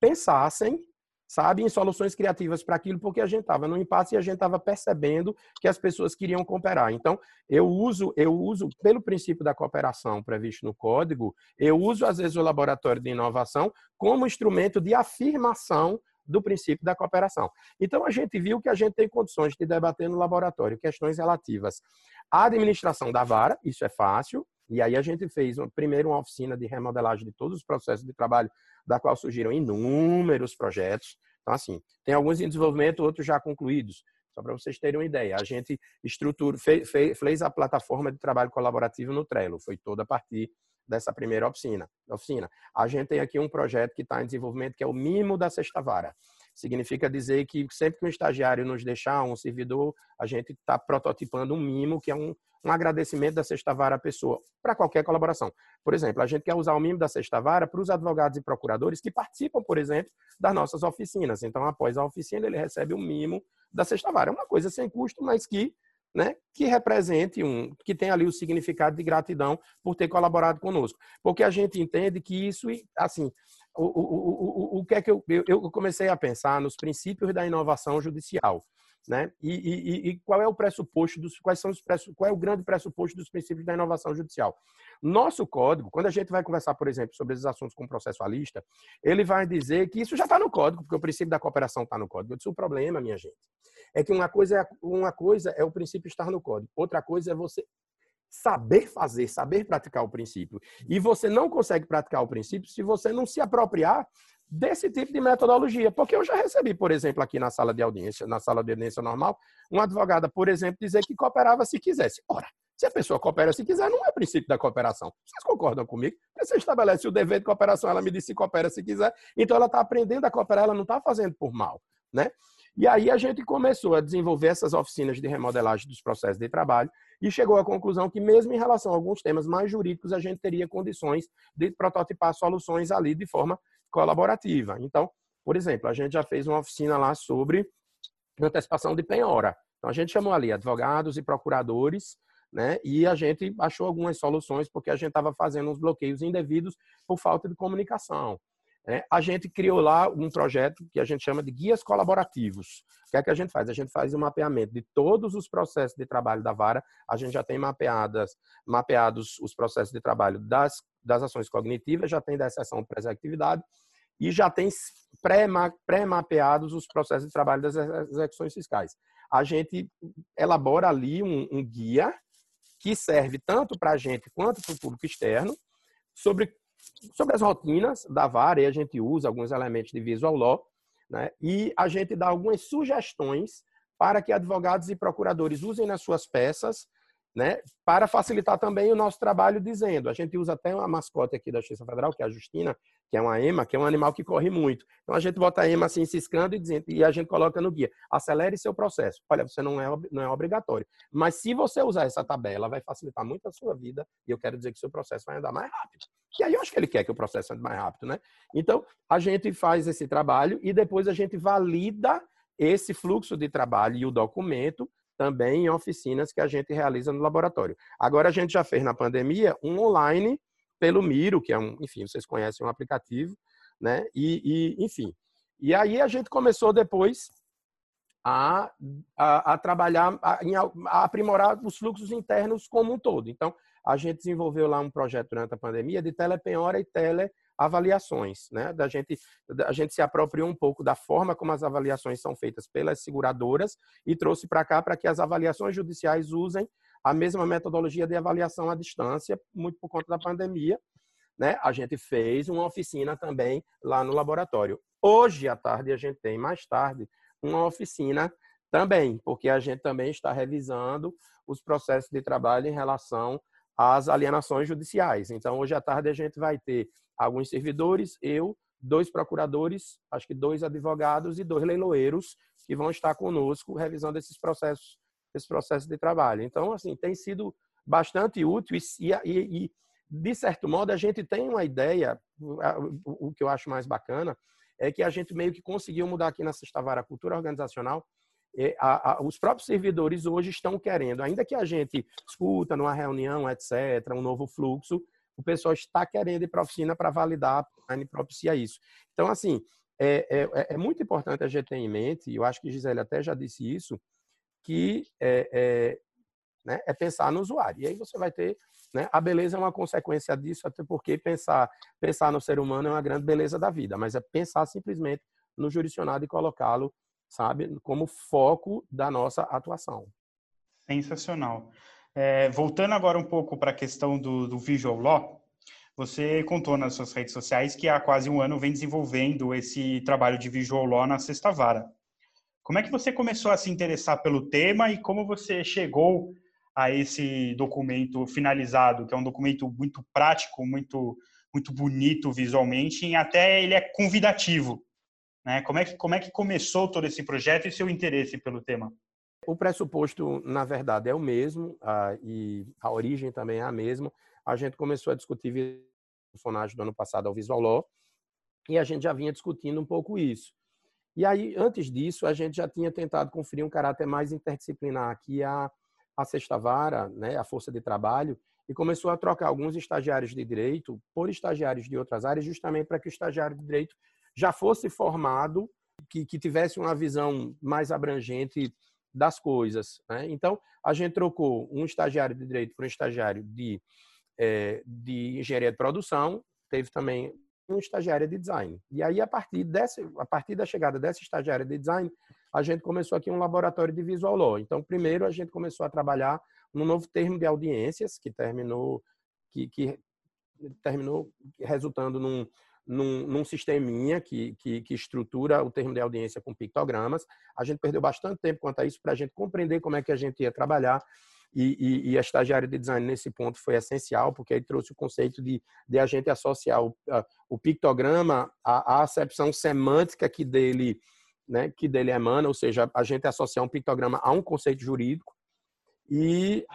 pensassem sabe, em soluções criativas para aquilo, porque a gente estava no impasse e a gente estava percebendo que as pessoas queriam cooperar. Então, eu uso, eu uso, pelo princípio da cooperação previsto no código, eu uso, às vezes, o laboratório de inovação como instrumento de afirmação do princípio da cooperação. Então, a gente viu que a gente tem condições de debater no laboratório questões relativas à administração da vara, isso é fácil, e aí a gente fez primeiro uma oficina de remodelagem de todos os processos de trabalho da qual surgiram inúmeros projetos. Então, assim, tem alguns em desenvolvimento, outros já concluídos. Só para vocês terem uma ideia, a gente estrutura, fez, fez a plataforma de trabalho colaborativo no Trello, foi toda a partir dessa primeira oficina. oficina. A gente tem aqui um projeto que está em desenvolvimento, que é o Mimo da Sexta Vara. Significa dizer que sempre que um estagiário nos deixar, um servidor, a gente está prototipando um mimo, que é um, um agradecimento da sexta vara à pessoa, para qualquer colaboração. Por exemplo, a gente quer usar o mimo da sexta vara para os advogados e procuradores que participam, por exemplo, das nossas oficinas. Então, após a oficina, ele recebe o mimo da sexta vara. É uma coisa sem custo, mas que né, que represente um, que tem ali o significado de gratidão por ter colaborado conosco. Porque a gente entende que isso, assim, o, o, o, o, o que é que eu, eu comecei a pensar nos princípios da inovação judicial né? E, e, e, qual é o pressuposto dos quais são os qual é o grande pressuposto dos princípios da inovação judicial? Nosso código, quando a gente vai conversar, por exemplo, sobre esses assuntos com o processualista, ele vai dizer que isso já está no código, porque o princípio da cooperação está no código. Eu disse, o problema, minha gente, é que uma coisa é, uma coisa é o princípio estar no código, outra coisa é você saber fazer, saber praticar o princípio. E você não consegue praticar o princípio se você não se apropriar desse tipo de metodologia. Porque eu já recebi, por exemplo, aqui na sala de audiência, na sala de audiência normal, uma advogada, por exemplo, dizer que cooperava se quisesse. Ora, Se a pessoa coopera se quiser, não é princípio da cooperação. Vocês concordam comigo? Você estabelece o dever de cooperação, ela me diz se coopera se quiser. Então ela está aprendendo a cooperar, ela não está fazendo por mal. Né? E aí a gente começou a desenvolver essas oficinas de remodelagem dos processos de trabalho e chegou à conclusão que, mesmo em relação a alguns temas mais jurídicos, a gente teria condições de prototipar soluções ali de forma colaborativa. Então, por exemplo, a gente já fez uma oficina lá sobre antecipação de penhora. Então, a gente chamou ali advogados e procuradores né? E a gente achou algumas soluções porque a gente estava fazendo uns bloqueios indevidos por falta de comunicação. Né? A gente criou lá um projeto que a gente chama de guias colaborativos. O que é que a gente faz? A gente faz um mapeamento de todos os processos de trabalho da vara. A gente já tem mapeadas, mapeados os processos de trabalho das, das ações cognitivas, já tem da exceção de preservatividade e já tem pré-mapeados os processos de trabalho das execuções fiscais. A gente elabora ali um, um guia que serve tanto para a gente quanto para o público externo, sobre, sobre as rotinas da vara, e a gente usa alguns elementos de visual law, né? e a gente dá algumas sugestões para que advogados e procuradores usem nas suas peças né, para facilitar também o nosso trabalho, dizendo, a gente usa até uma mascote aqui da Justiça Federal, que é a Justina, que é uma ema, que é um animal que corre muito. Então a gente bota a ema assim ciscando e dizendo, e a gente coloca no guia, acelere seu processo. Olha, você não é não é obrigatório, mas se você usar essa tabela, vai facilitar muito a sua vida e eu quero dizer que seu processo vai andar mais rápido. E aí eu acho que ele quer que o processo ande mais rápido, né? Então a gente faz esse trabalho e depois a gente valida esse fluxo de trabalho e o documento também em oficinas que a gente realiza no laboratório. Agora a gente já fez na pandemia um online pelo Miro, que é um, enfim, vocês conhecem um aplicativo, né? E, e enfim. E aí a gente começou depois a, a, a trabalhar, a, a, aprimorar os fluxos internos como um todo. Então, a gente desenvolveu lá um projeto durante a pandemia de telepenhora e tele avaliações, né? Da gente, a gente se apropriou um pouco da forma como as avaliações são feitas pelas seguradoras e trouxe para cá para que as avaliações judiciais usem a mesma metodologia de avaliação à distância, muito por conta da pandemia. Né? A gente fez uma oficina também lá no laboratório. Hoje à tarde a gente tem mais tarde uma oficina também, porque a gente também está revisando os processos de trabalho em relação às alienações judiciais. Então, hoje à tarde a gente vai ter alguns servidores, eu, dois procuradores, acho que dois advogados e dois leiloeiros que vão estar conosco revisando esses processos, esses processos de trabalho. Então, assim, tem sido bastante útil e, e, e de certo modo, a gente tem uma ideia, o que eu acho mais bacana, é que a gente meio que conseguiu mudar aqui na Sexta Vara a cultura organizacional. A, a, os próprios servidores hoje estão querendo, ainda que a gente escuta numa reunião, etc., um novo fluxo, o pessoal está querendo ir para a oficina para validar, a propicia isso. Então, assim, é, é, é, muito importante a gente ter em mente, e eu acho que Gisele até já disse isso, que é, é, né, é pensar no usuário. E aí você vai ter. Né, a beleza é uma consequência disso, até porque pensar, pensar no ser humano é uma grande beleza da vida, mas é pensar simplesmente no jurisdicionado e colocá-lo, sabe, como foco da nossa atuação. Sensacional. É, voltando agora um pouco para a questão do, do Visual Law, você contou nas suas redes sociais que há quase um ano vem desenvolvendo esse trabalho de Visual Law na Sexta Vara. Como é que você começou a se interessar pelo tema e como você chegou a esse documento finalizado, que é um documento muito prático, muito muito bonito visualmente e até ele é convidativo. Né? Como, é que, como é que começou todo esse projeto e seu interesse pelo tema? O pressuposto, na verdade, é o mesmo, e a origem também é a mesma. A gente começou a discutir personagem do ano passado ao Visual Law, e a gente já vinha discutindo um pouco isso. E aí, antes disso, a gente já tinha tentado conferir um caráter mais interdisciplinar aqui a, a Sexta Vara, né, a Força de Trabalho, e começou a trocar alguns estagiários de direito por estagiários de outras áreas, justamente para que o estagiário de direito já fosse formado, que, que tivesse uma visão mais abrangente das coisas. Né? Então, a gente trocou um estagiário de direito por um estagiário de, é, de engenharia de produção, teve também um estagiário de design. E aí, a partir, desse, a partir da chegada dessa estagiária de design, a gente começou aqui um laboratório de visual law. Então, primeiro, a gente começou a trabalhar no novo termo de audiências, que terminou, que, que terminou resultando num, num, num sisteminha que, que, que, estrutura o termo de audiência com pictogramas. A gente perdeu bastante tempo quanto a isso para a gente compreender como é que a gente ia trabalhar. E, e, e, a estagiária de design nesse ponto foi essencial, porque ele trouxe o conceito de, de a gente associar o, a, o pictograma à, à acepção semântica que dele, né, que dele emana, ou seja, a gente associar um pictograma a um conceito jurídico. E,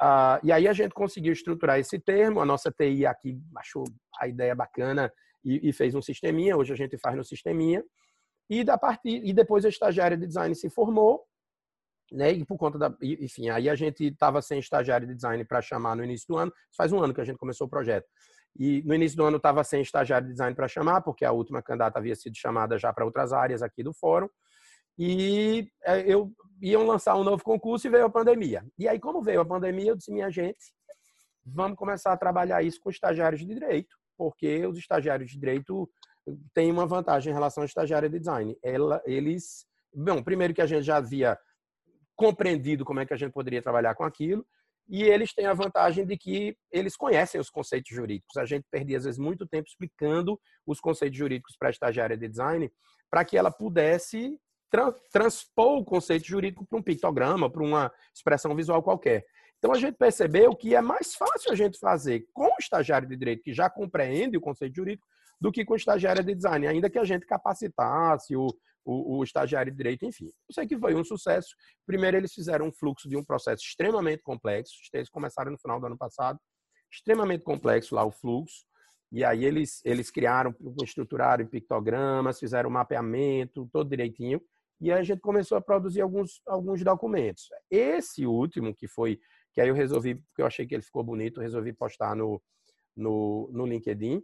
e aí a gente conseguiu estruturar esse termo, a nossa TI aqui achou a ideia bacana e, e fez um sisteminha, hoje a gente faz no sisteminha. E, da partir, e depois a estagiária de design se formou né? E por conta da, enfim, aí a gente estava sem estagiário de design para chamar no início do ano. Faz um ano que a gente começou o projeto. E no início do ano estava sem estagiário de design para chamar, porque a última candidata havia sido chamada já para outras áreas aqui do fórum. E é, eu iam lançar um novo concurso e veio a pandemia. E aí, como veio a pandemia, eu disse, minha gente, vamos começar a trabalhar isso com estagiários de direito, porque os estagiários de direito têm uma vantagem em relação ao estagiário de design. Ela, eles, bom, primeiro que a gente já havia compreendido como é que a gente poderia trabalhar com aquilo. E eles têm a vantagem de que eles conhecem os conceitos jurídicos. A gente perdia, às vezes, muito tempo explicando os conceitos jurídicos para a estagiária de design, para que ela pudesse tra transpor o conceito jurídico para um pictograma, para uma expressão visual qualquer. Então, a gente percebeu que é mais fácil a gente fazer com o estagiário de direito, que já compreende o conceito jurídico, do que com o estagiário de design, ainda que a gente capacitasse o, o, o, estagiário de direito, enfim. Eu sei que foi um sucesso. Primeiro, eles fizeram um fluxo de um processo extremamente complexo. Eles começaram no final do ano passado, extremamente complexo lá o fluxo. E aí eles, eles criaram, estruturaram pictogramas, fizeram um mapeamento, todo direitinho. E aí a gente começou a produzir alguns, alguns documentos. Esse último, que foi, que aí eu resolvi, porque eu achei que ele ficou bonito, resolvi postar no, no, no LinkedIn,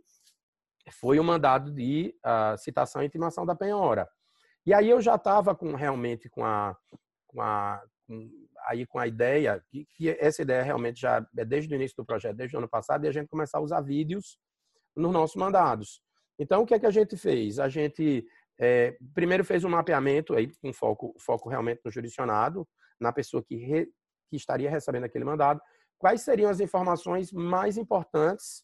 foi o mandado de uh, citação e intimação da penhora. E aí eu já estava com realmente com a, com a com, aí com a ideia que, que, essa ideia realmente já é desde o início do projeto, desde o ano passado, e a gente começar a usar vídeos nos nossos mandados. Então o que é que a gente fez? A gente é, primeiro fez um mapeamento aí com foco foco realmente no jurisdicionado, na pessoa que, re, que estaria recebendo aquele mandado. Quais seriam as informações mais importantes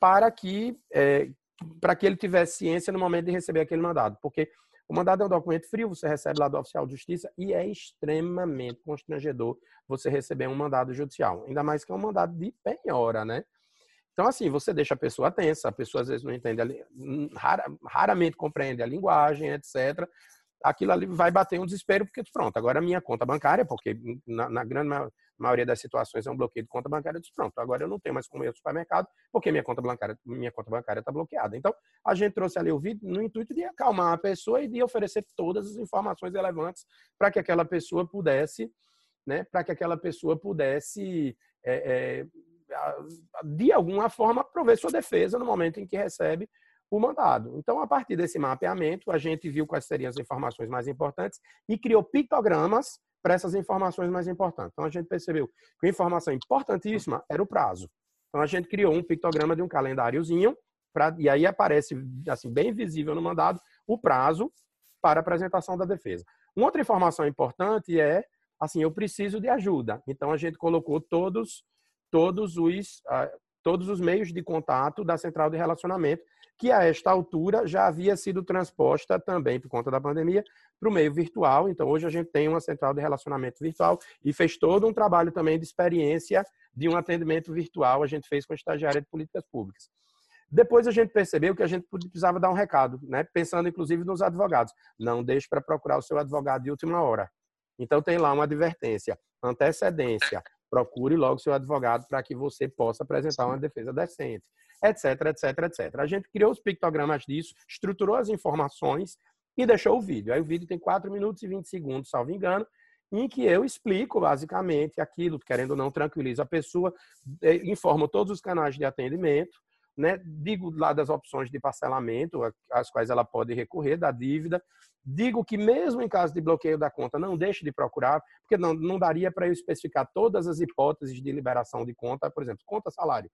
para que é, para que ele tivesse ciência no momento de receber aquele mandado? Porque o mandado é um documento frio, você recebe lá do oficial de justiça e é extremamente constrangedor você receber um mandado judicial, ainda mais que é um mandado de penhora, né? Então, assim, você deixa a pessoa tensa, a pessoa às vezes não entende, rara, raramente compreende a linguagem, etc aquilo ali vai bater um desespero, porque pronto, agora a minha conta bancária, porque na, na grande maioria das situações é um bloqueio de conta bancária, eu pronto, agora eu não tenho mais como ir ao supermercado, porque minha conta bancária minha conta bancária está bloqueada. Então, a gente trouxe ali o vídeo no intuito de acalmar a pessoa e de oferecer todas as informações relevantes para que aquela pessoa pudesse, né, para que aquela pessoa pudesse é, é, de alguma forma prover sua defesa no momento em que recebe o mandado. Então, a partir desse mapeamento, a gente viu quais seriam as informações mais importantes e criou pictogramas para essas informações mais importantes. Então, a gente percebeu que a informação importantíssima era o prazo. Então, a gente criou um pictograma de um calendáriozinho, pra, e aí aparece assim bem visível no mandado o prazo para apresentação da defesa. Uma outra informação importante é, assim, eu preciso de ajuda. Então, a gente colocou todos, todos os, uh, todos os meios de contato da central de relacionamento que a esta altura já havia sido transposta também por conta da pandemia para o meio virtual. Então, hoje a gente tem uma central de relacionamento virtual e fez todo um trabalho também de experiência de um atendimento virtual, a gente fez com a estagiária de políticas públicas. Depois a gente percebeu que a gente precisava dar um recado, né? pensando inclusive nos advogados. Não deixe para procurar o seu advogado de última hora. Então tem lá uma advertência, antecedência. Procure logo seu advogado para que você possa apresentar uma defesa decente etc, etc, etc. A gente criou os pictogramas disso, estruturou as informações e deixou o vídeo. Aí o vídeo tem 4 minutos e 20 segundos, salvo engano, em que eu explico basicamente aquilo, querendo ou não, tranquilizo a pessoa, eh, informo todos os canais de atendimento, né? digo lá das opções de parcelamento, às quais ela pode recorrer, da dívida, digo que mesmo em caso de bloqueio da conta, não deixe de procurar, porque não, não daria para eu especificar todas as hipóteses de liberação de conta, por exemplo, conta salário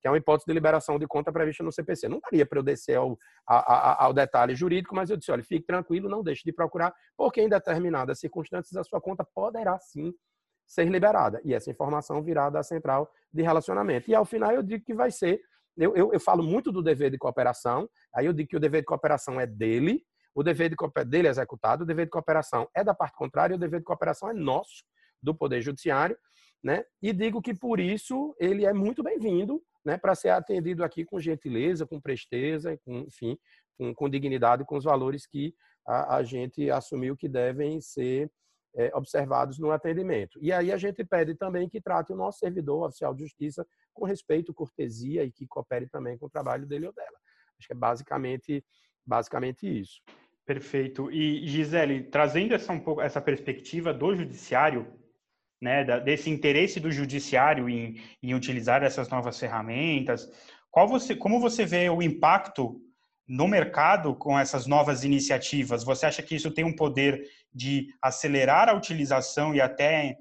que é uma hipótese de liberação de conta prevista no CPC. Não daria para eu descer ao, ao, ao, detalhe jurídico, mas eu disse, olha, fique tranquilo, não deixe de procurar, porque em determinadas circunstâncias a sua conta poderá sim ser liberada. E essa informação virá da central de relacionamento. E ao final eu digo que vai ser, eu, eu, eu falo muito do dever de cooperação, aí eu digo que o dever de cooperação é dele, o dever de dele é executado, o dever de cooperação é da parte contrária, o dever de cooperação é nosso, do Poder Judiciário, né? E digo que por isso ele é muito bem-vindo, né? Para ser atendido aqui com gentileza, com presteza, com, enfim, com, com dignidade, com os valores que a, a gente assumiu que devem ser é, observados no atendimento. E aí a gente pede também que trate o nosso servidor oficial de justiça com respeito, cortesia e que coopere também com o trabalho dele ou dela. Acho que é basicamente, basicamente isso. Perfeito. E Gisele, trazendo essa, um pouco, essa perspectiva do judiciário, né, desse interesse do judiciário em, em utilizar essas novas ferramentas, qual você, como você vê o impacto no mercado com essas novas iniciativas? Você acha que isso tem um poder de acelerar a utilização e até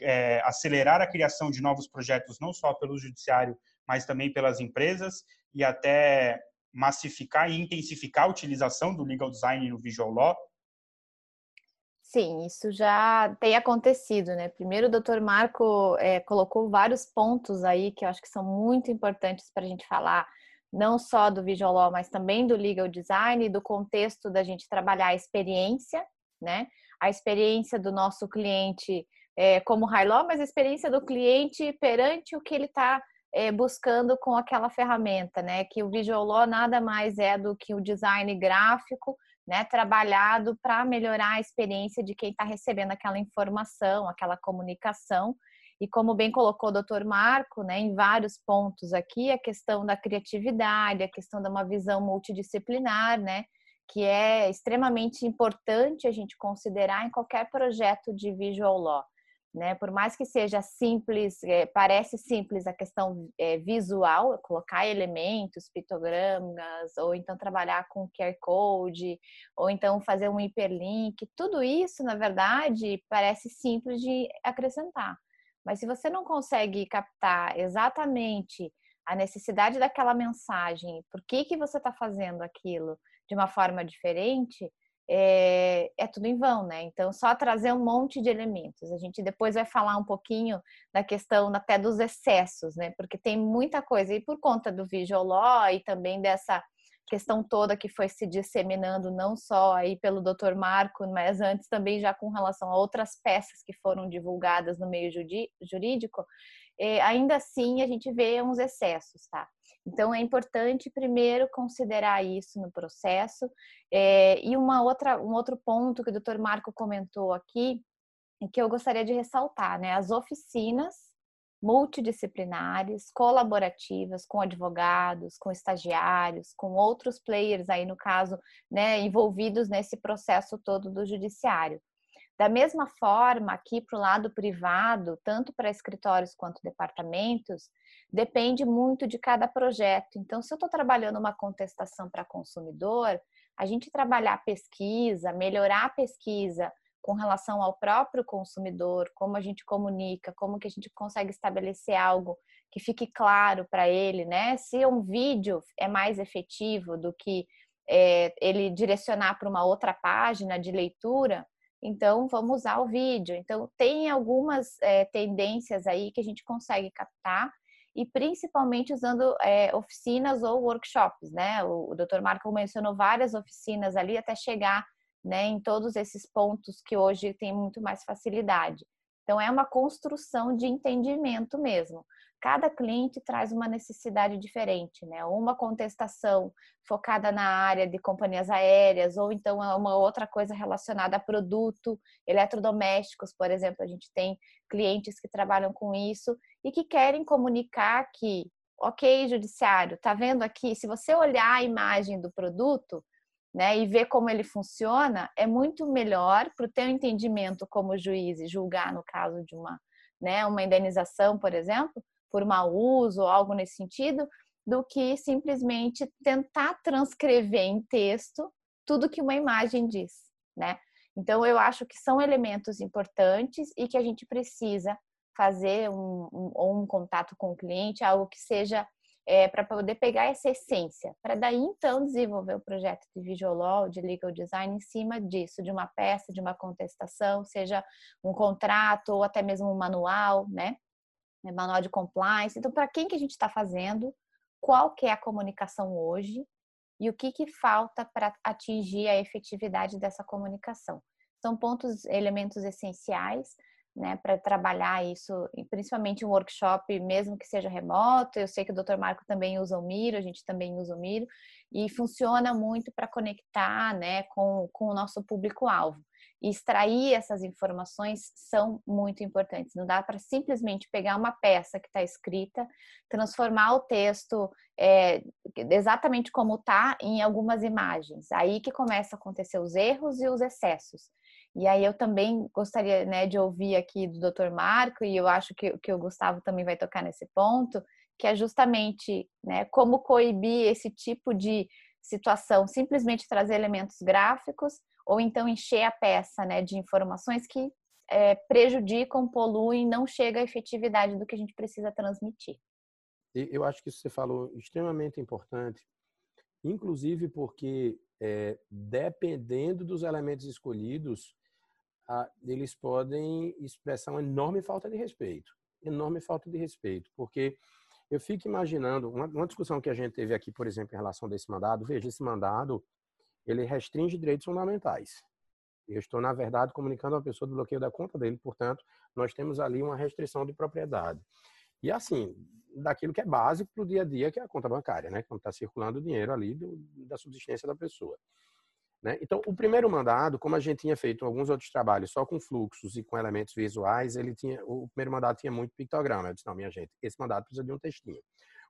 é, acelerar a criação de novos projetos, não só pelo judiciário, mas também pelas empresas, e até massificar e intensificar a utilização do legal design no visual law? Sim, isso já tem acontecido, né? Primeiro, o doutor Marco é, colocou vários pontos aí que eu acho que são muito importantes para a gente falar não só do visual law, mas também do legal design, do contexto da gente trabalhar a experiência, né? A experiência do nosso cliente é, como high law, mas a experiência do cliente perante o que ele está é, buscando com aquela ferramenta, né? Que o visual law nada mais é do que o design gráfico, né? Trabalhado para melhorar a experiência de quem está recebendo aquela informação, aquela comunicação e como bem colocou o doutor Marco, né, em vários pontos aqui, a questão da criatividade, a questão de uma visão multidisciplinar, né, que é extremamente importante a gente considerar em qualquer projeto de visual law. Né? Por mais que seja simples, é, parece simples a questão é, visual, colocar elementos, pictogramas, ou então trabalhar com QR Code, ou então fazer um hiperlink, tudo isso, na verdade, parece simples de acrescentar. Mas se você não consegue captar exatamente a necessidade daquela mensagem, por que, que você está fazendo aquilo de uma forma diferente, é, é, tudo em vão, né? Então, só trazer um monte de elementos. A gente depois vai falar um pouquinho da questão até dos excessos, né? Porque tem muita coisa, e por conta do visual law e também dessa questão toda que foi se disseminando não só aí pelo Dr. Marco, mas antes também já com relação a outras peças que foram divulgadas no meio jurídico, eh, ainda assim a gente vê uns excessos, tá? Então é importante primeiro considerar isso no processo. Eh, e uma outra, um outro ponto que o Dr. Marco comentou aqui, que eu gostaria de ressaltar, né? As oficinas multidisciplinares, colaborativas com advogados, com estagiários, com outros players aí no caso, né, envolvidos nesse processo todo do judiciário. Da mesma forma, aqui para o lado privado, tanto para escritórios quanto departamentos, depende muito de cada projeto. Então, se eu estou trabalhando uma contestação para consumidor, a gente trabalhar pesquisa, melhorar a pesquisa, com relação ao próprio consumidor, como a gente comunica, como que a gente consegue estabelecer algo que fique claro para ele, né? Se um vídeo é mais efetivo do que é, ele direcionar para uma outra página de leitura, então vamos usar o vídeo. Então tem algumas é, tendências aí que a gente consegue captar e principalmente usando é, oficinas ou workshops, né? O, o Dr. Marco mencionou várias oficinas ali até chegar né, em todos esses pontos que hoje tem muito mais facilidade. Então, é uma construção de entendimento mesmo. Cada cliente traz uma necessidade diferente, né? Uma contestação focada na área de companhias aéreas, ou então é uma outra coisa relacionada a produto, eletrodomésticos, por exemplo. A gente tem clientes que trabalham com isso e que querem comunicar que, ok, judiciário, tá vendo aqui? Se você olhar a imagem do produto, né, e ver como ele funciona, é muito melhor para o teu entendimento como juiz e julgar no caso de uma, né, uma indenização, por exemplo, por mau uso ou algo nesse sentido, do que simplesmente tentar transcrever em texto tudo que uma imagem diz, né? Então eu acho que são elementos importantes e que a gente precisa fazer um, um, um contato com o cliente, algo que seja é, para poder pegar essa essência, para daí então desenvolver o projeto de visual de legal design em cima disso, de uma peça, de uma contestação, seja um contrato ou até mesmo um manual, né? É, manual de compliance. Então, para quem que a gente está fazendo? Qual que é a comunicação hoje? E o que, que falta para atingir a efetividade dessa comunicação? São pontos, elementos essenciais né, para trabalhar isso, principalmente um workshop, mesmo que seja remoto. Eu sei que o Dr. Marco também usa o Miro, a gente também usa o Miro, e funciona muito para conectar né, com, com o nosso público-alvo. E extrair essas informações são muito importantes. Não dá para simplesmente pegar uma peça que está escrita, transformar o texto é, exatamente como está em algumas imagens. Aí que começa a acontecer os erros e os excessos. E aí eu também gostaria né, de ouvir aqui do Dr. Marco, e eu acho que, que o Gustavo também vai tocar nesse ponto, que é justamente né, como coibir esse tipo de situação, simplesmente trazer elementos gráficos ou então encher a peça né, de informações que é, prejudicam, poluem, não chega à efetividade do que a gente precisa transmitir. Eu acho que isso você falou extremamente importante, inclusive porque é, dependendo dos elementos escolhidos, eles podem expressar uma enorme falta de respeito. Enorme falta de respeito, porque eu fico imaginando, uma, uma, discussão que a gente teve aqui, por exemplo, em relação desse mandado, veja, esse mandado, ele restringe direitos fundamentais. Eu estou, na verdade, comunicando a pessoa do bloqueio da conta dele, portanto, nós temos ali uma restrição de propriedade. E assim, daquilo que é básico para o dia a dia, que é a conta bancária, né? Quando está circulando o dinheiro ali do, da subsistência da pessoa. Né? Então, o primeiro mandado, como a gente tinha feito alguns outros trabalhos só com fluxos e com elementos visuais, ele tinha, o primeiro mandado tinha muito pictograma. Eu disse, não, minha gente, esse mandado precisa de um textinho.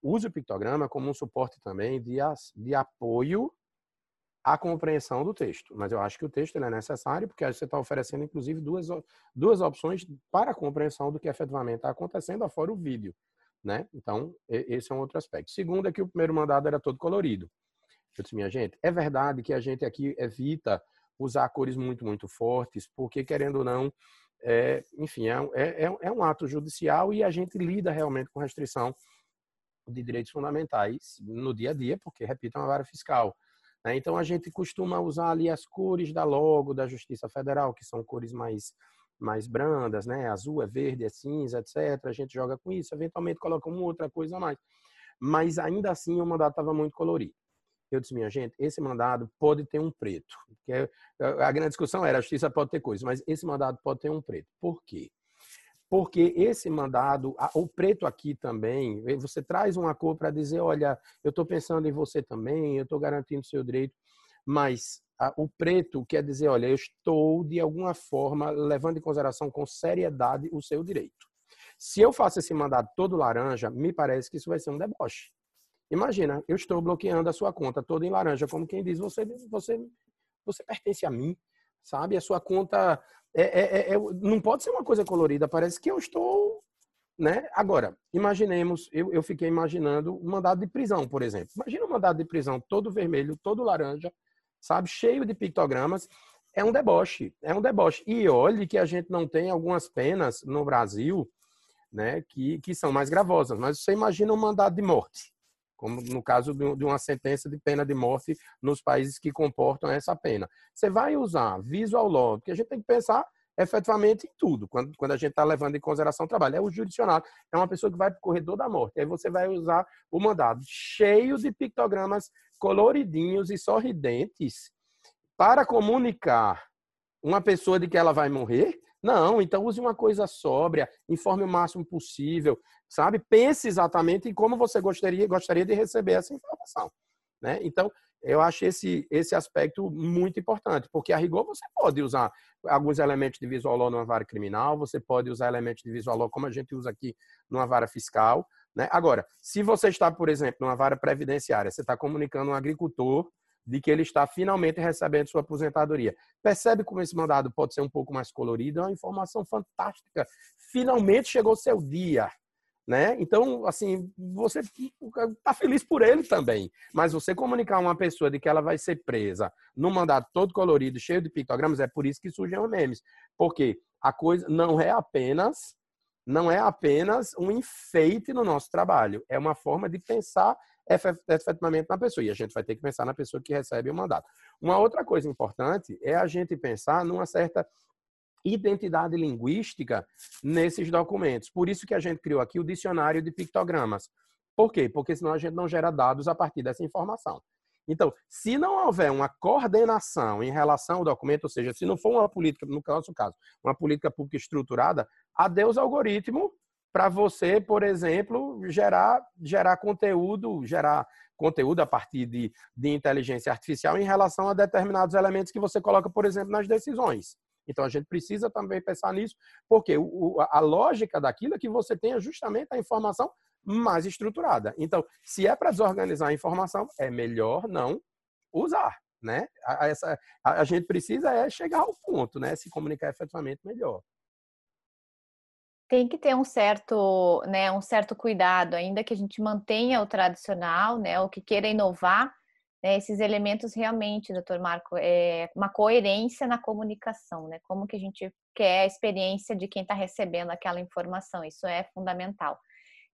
Use o pictograma como um suporte também de, de apoio à compreensão do texto. Mas eu acho que o texto é necessário, porque você está oferecendo, inclusive, duas, duas opções para a compreensão do que efetivamente está acontecendo, afora o vídeo. Né? Então, esse é um outro aspecto. Segundo é que o primeiro mandado era todo colorido. Eu disse, minha gente, é verdade que a gente aqui evita usar cores muito, muito fortes, porque, querendo ou não, é, enfim, é, é, é, é um ato judicial e a gente lida realmente com restrição de direitos fundamentais no dia a dia, porque, repito, é uma vara fiscal. Né? Então, a gente costuma usar ali as cores da logo da Justiça Federal, que são cores mais mais brandas, né? Azul é verde, é cinza, etc. A gente joga com isso, eventualmente coloca uma outra coisa a mais. Mas ainda assim o mandato estava muito colorido. Eu disse, minha gente, esse mandado pode ter um preto. Que é, a grande discussão era, a justiça pode ter coisa, mas esse mandado pode ter um preto. Por quê? Porque esse mandado, o preto aqui também, você traz uma cor para dizer, olha, eu estou pensando em você também, eu estou garantindo o seu direito, mas o preto quer dizer, olha, eu estou de alguma forma levando em consideração com seriedade o seu direito. Se eu faço esse mandado todo laranja, me parece que isso vai ser um deboche. Imagina, eu estou bloqueando a sua conta toda em laranja, como quem diz, você, você, você pertence a mim, sabe? A sua conta é, é, é, é, não pode ser uma coisa colorida, parece que eu estou, né? Agora, imaginemos, eu, eu fiquei imaginando um mandado de prisão, por exemplo. Imagina um mandado de prisão todo vermelho, todo laranja, sabe? Cheio de pictogramas. É um deboche, é um deboche. E olhe que a gente não tem algumas penas no Brasil, né, que, que são mais gravosas. Mas você imagina um mandado de morte como no caso de uma sentença de pena de morte nos países que comportam essa pena. Você vai usar visual law, porque a gente tem que pensar efetivamente em tudo, quando, quando a gente está levando em consideração o trabalho. É o jurisdicionário, é uma pessoa que vai para o corredor da morte. Aí você vai usar o mandado cheio de pictogramas coloridinhos e sorridentes para comunicar uma pessoa de que ela vai morrer. Não, então use uma coisa sóbria, informe o máximo possível, sabe? Pense exatamente em como você gostaria, gostaria de receber essa informação, né? Então, eu acho esse, esse aspecto muito importante, porque a rigor você pode usar alguns elementos de visual law numa vara criminal, você pode usar elementos de visual law como a gente usa aqui numa vara fiscal, né? Agora, se você está, por exemplo, numa vara previdenciária, você está comunicando um agricultor de que ele está finalmente recebendo sua aposentadoria. Percebe como esse mandado pode ser um pouco mais colorido? É uma informação fantástica. Finalmente chegou seu dia né? Então, assim, você está feliz por ele também. Mas você comunicar uma pessoa de que ela vai ser presa num mandato todo colorido, cheio de pictogramas, é por isso que surgem os memes. Porque a coisa não é apenas não é apenas um enfeite no nosso trabalho, é uma forma de pensar efetivamente na pessoa. E a gente vai ter que pensar na pessoa que recebe o mandato. Uma outra coisa importante é a gente pensar numa certa identidade linguística nesses documentos. Por isso que a gente criou aqui o dicionário de pictogramas. Por quê? Porque senão a gente não gera dados a partir dessa informação. Então, se não houver uma coordenação em relação ao documento, ou seja, se não for uma política, no nosso caso, uma política pública estruturada, adeus algoritmo para você, por exemplo, gerar, gerar conteúdo, gerar conteúdo a partir de, de inteligência artificial em relação a determinados elementos que você coloca, por exemplo, nas decisões. Então a gente precisa também pensar nisso, porque o, a lógica daquilo é que você tenha justamente a informação mais estruturada. Então, se é para desorganizar a informação, é melhor não usar, né? A, essa, a, a gente precisa é chegar ao ponto, né? Se comunicar efetivamente melhor tem que ter um certo, né, um certo cuidado, ainda que a gente mantenha o tradicional, né, o que queira inovar, né, esses elementos realmente, doutor Marco, é uma coerência na comunicação, né, como que a gente quer a experiência de quem está recebendo aquela informação, isso é fundamental.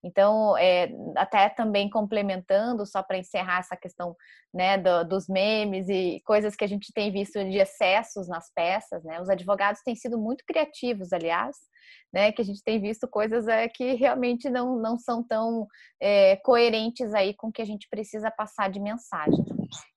Então, é, até também complementando, só para encerrar essa questão né, do, dos memes e coisas que a gente tem visto de excessos nas peças, né? Os advogados têm sido muito criativos, aliás, né? Que a gente tem visto coisas é, que realmente não, não são tão é, coerentes aí com o que a gente precisa passar de mensagem.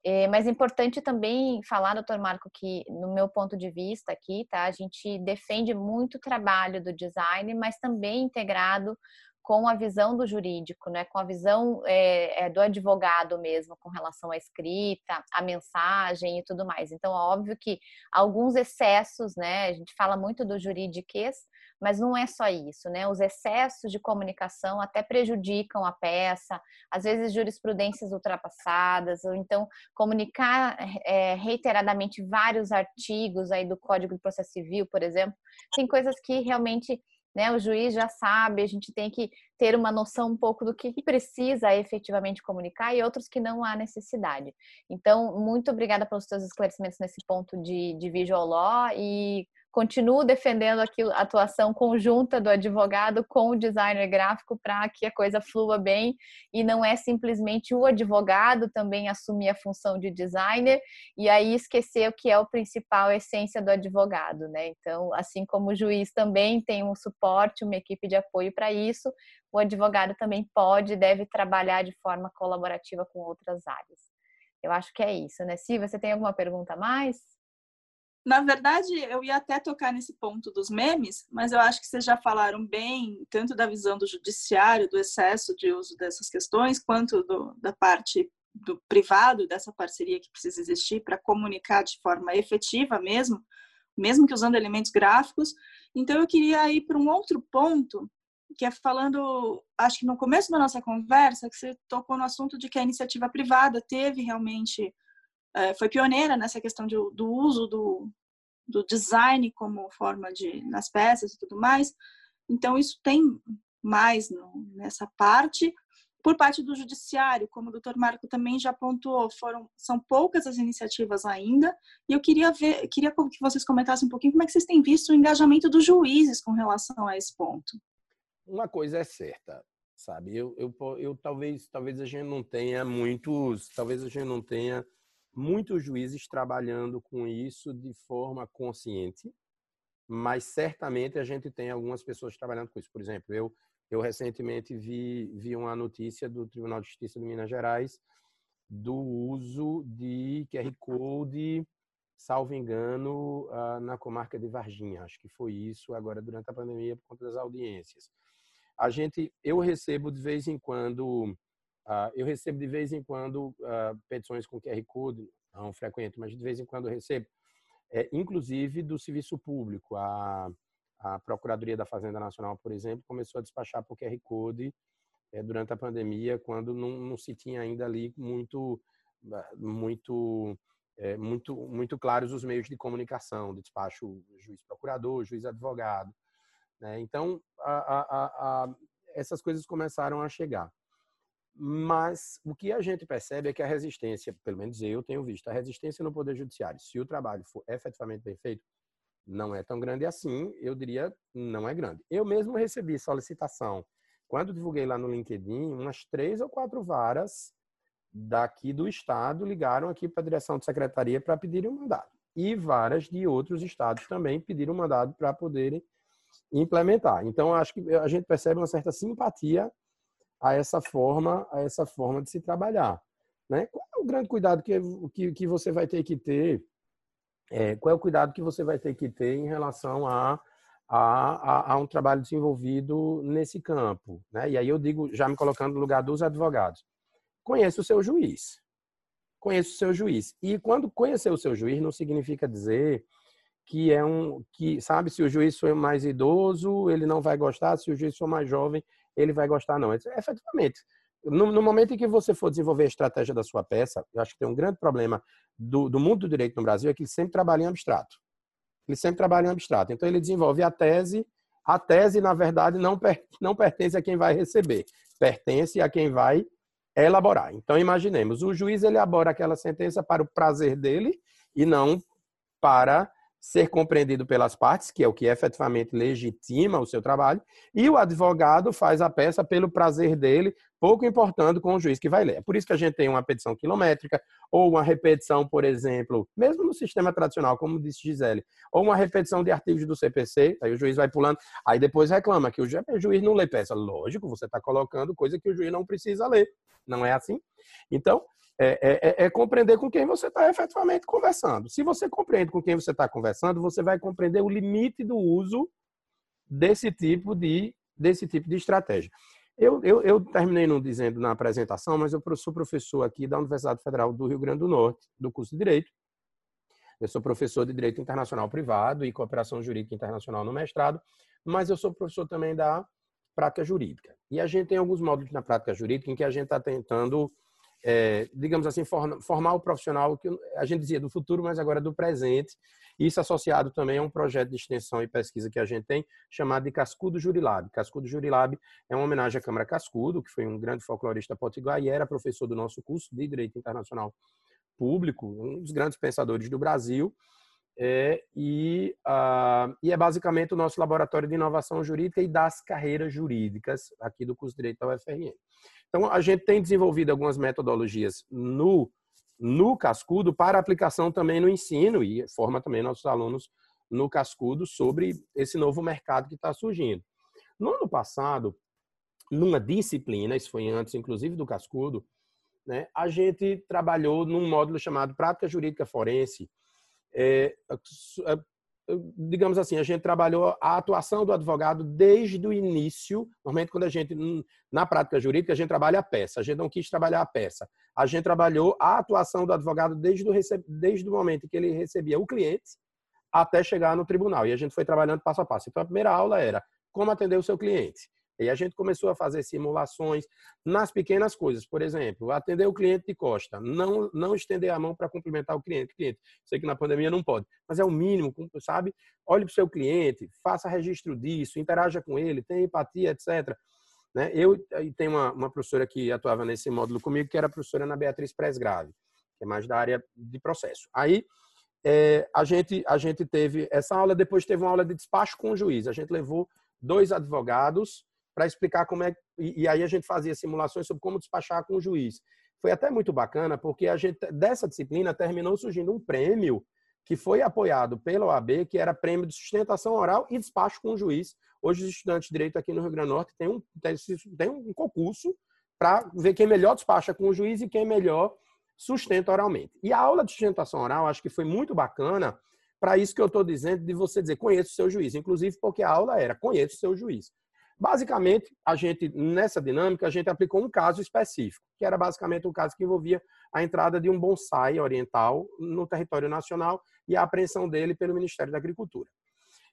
É, mas é importante também falar, doutor Marco, que no meu ponto de vista aqui, tá? A gente defende muito o trabalho do design, mas também integrado com a visão do jurídico, né, com a visão é, é, do advogado mesmo, com relação à escrita, à mensagem e tudo mais. Então, óbvio que alguns excessos, né, a gente fala muito do juridiquês, mas não é só isso, né? Os excessos de comunicação até prejudicam a peça, às vezes jurisprudências ultrapassadas, ou então comunicar é, reiteradamente vários artigos aí do Código de Processo Civil, por exemplo, tem coisas que realmente né? O juiz já sabe, a gente tem que ter uma noção um pouco do que precisa efetivamente comunicar e outros que não há necessidade. Então, muito obrigada pelos seus esclarecimentos nesse ponto de, de visual law e continuo defendendo a atuação conjunta do advogado com o designer gráfico para que a coisa flua bem e não é simplesmente o advogado também assumir a função de designer e aí esquecer o que é o principal a essência do advogado, né? Então, assim como o juiz também tem um suporte, uma equipe de apoio para isso, o advogado também pode e deve trabalhar de forma colaborativa com outras áreas. Eu acho que é isso, né? Se você tem alguma pergunta a mais? Na verdade, eu ia até tocar nesse ponto dos memes, mas eu acho que vocês já falaram bem, tanto da visão do judiciário, do excesso de uso dessas questões, quanto do, da parte do privado, dessa parceria que precisa existir para comunicar de forma efetiva mesmo, mesmo que usando elementos gráficos. Então, eu queria ir para um outro ponto, que é falando, acho que no começo da nossa conversa, que você tocou no assunto de que a iniciativa privada teve realmente foi pioneira nessa questão de, do uso do, do design como forma de nas peças e tudo mais. Então isso tem mais no, nessa parte por parte do judiciário, como o doutor Marco também já pontuou, foram são poucas as iniciativas ainda, e eu queria ver, queria que vocês comentassem um pouquinho como é que vocês têm visto o engajamento dos juízes com relação a esse ponto. Uma coisa é certa, sabe? Eu, eu, eu talvez talvez a gente não tenha muitos, talvez a gente não tenha muitos juízes trabalhando com isso de forma consciente, mas certamente a gente tem algumas pessoas trabalhando com isso. Por exemplo, eu, eu recentemente vi, vi uma notícia do Tribunal de Justiça de Minas Gerais do uso de QR Code, salvo engano, ah, na comarca de Varginha. Acho que foi isso agora durante a pandemia por conta das audiências. A gente, eu recebo de vez em quando Uh, eu recebo de vez em quando uh, petições com QR Code, não frequente, mas de vez em quando eu recebo, é, inclusive do serviço público. A, a Procuradoria da Fazenda Nacional, por exemplo, começou a despachar por QR Code é, durante a pandemia, quando não, não, se tinha ainda ali muito, muito, é, muito, muito claros os meios de comunicação, de despacho juiz-procurador, juiz-advogado. Né? Então, a, a, essas coisas começaram a chegar. Mas o que a gente percebe é que a resistência, pelo menos eu tenho visto, a resistência no Poder Judiciário, se o trabalho for efetivamente bem feito, não é tão grande assim, eu diria, não é grande. Eu mesmo recebi solicitação, quando divulguei lá no LinkedIn, umas três ou quatro varas daqui do estado ligaram aqui para a direção de secretaria para pedirem um mandado. E varas de outros estados também pediram um mandado para poderem implementar. Então, acho que a gente percebe uma certa simpatia a essa forma, a essa forma de se trabalhar. Né? é o grande cuidado que, que, que você vai ter que ter? É, qual é o cuidado que você vai ter que ter em relação a, a, a, a, um trabalho desenvolvido nesse campo? Né? E aí eu digo, já me colocando no lugar dos advogados, conheça o seu juiz. Conheça o seu juiz. E quando conhecer o seu juiz, não significa dizer que é um que sabe se o juiz for mais idoso ele não vai gostar se o juiz for mais jovem ele vai gostar não efetivamente no, no, momento em que você for desenvolver a estratégia da sua peça, eu acho que tem um grande problema do, do mundo do direito no Brasil é que ele sempre trabalha em abstrato. Ele sempre trabalha em abstrato. Então, ele desenvolve a tese. A tese, na verdade, não, per, não pertence a quem vai receber, pertence a quem vai elaborar. Então, imaginemos, o juiz elabora aquela sentença para o prazer dele e não para ser compreendido pelas partes, que é o que efetivamente legitima o seu trabalho, e o advogado faz a peça pelo prazer dele, pouco importando com o juiz que vai ler. É por isso que a gente tem uma petição quilométrica, ou uma repetição, por exemplo, mesmo no sistema tradicional, como disse Gisele, ou uma repetição de artigos do CPC, aí o juiz vai pulando, aí depois reclama que o juiz não lê peça. Lógico, você está colocando coisa que o juiz não precisa ler. Não é assim? Então, é, é, é, é, compreender com quem você está efetivamente conversando. Se você compreende com quem você está conversando, você vai compreender o limite do uso desse tipo de, desse tipo de estratégia. Eu, eu, eu terminei não dizendo na apresentação, mas eu sou professor aqui da Universidade Federal do Rio Grande do Norte, do curso de Direito. Eu sou professor de Direito Internacional Privado e Cooperação Jurídica Internacional no mestrado, mas eu sou professor também da prática jurídica. E a gente tem alguns módulos na prática jurídica em que a gente está tentando é, digamos assim, formar o profissional que a gente dizia do futuro, mas agora do presente. Isso associado também a um projeto de extensão e pesquisa que a gente tem, chamado de Cascudo Jurilab. Cascudo Jurilab é uma homenagem à Câmara Cascudo, que foi um grande folclorista potiguar e era professor do nosso curso de Direito Internacional Público, um dos grandes pensadores do Brasil. É, e, uh, e, é basicamente o nosso laboratório de inovação jurídica e das carreiras jurídicas aqui do curso de Direito da UFRN. Então, a gente tem desenvolvido algumas metodologias no, no Cascudo para aplicação também no ensino e forma também nossos alunos no Cascudo sobre esse novo mercado que está surgindo. No ano passado, numa disciplina, isso foi antes inclusive do Cascudo, né, a gente trabalhou num módulo chamado Prática Jurídica Forense, é, digamos assim, a gente trabalhou a atuação do advogado desde o início. Normalmente, quando a gente, hum, na prática jurídica, a gente trabalha a peça. A gente não quis trabalhar a peça. A gente trabalhou a atuação do advogado desde o, desde o momento que ele recebia o cliente até chegar no tribunal. E a gente foi trabalhando passo a passo. Então, a primeira aula era como atender o seu cliente. E a gente começou a fazer simulações nas pequenas coisas. Por exemplo, atender o cliente de costa, não, não estender a mão para cumprimentar o cliente. cliente. Sei que na pandemia não pode, mas é o mínimo, sabe? Olhe para o seu cliente, faça registro disso, interaja com ele, tenha empatia, etc. Né? Eu tenho uma, uma professora que atuava nesse módulo comigo, que era professora Ana Beatriz Presgrave, que é mais da área de processo. Aí, é, a, gente, a gente teve essa aula, depois teve uma aula de despacho com o juiz. A gente levou dois advogados para explicar como é. E, e, aí a gente fazia simulações sobre como despachar com o juiz. Foi até muito bacana, porque a gente, dessa disciplina, terminou surgindo um prêmio que foi apoiado pela OAB, que era prêmio de sustentação oral e despacho com o juiz. Hoje, os estudantes de direito aqui no Rio Grande do Norte têm um, têm um concurso para ver quem melhor despacha com o juiz e quem melhor sustenta oralmente. E a aula de sustentação oral, acho que foi muito bacana para isso que eu estou dizendo, de você dizer, conheça o seu juiz. Inclusive, porque a aula era, conheça o seu juiz. Basicamente, a gente nessa dinâmica, a gente aplicou um caso específico, que era basicamente um caso que envolvia a entrada de um bonsai oriental no território nacional e a apreensão dele pelo Ministério da Agricultura.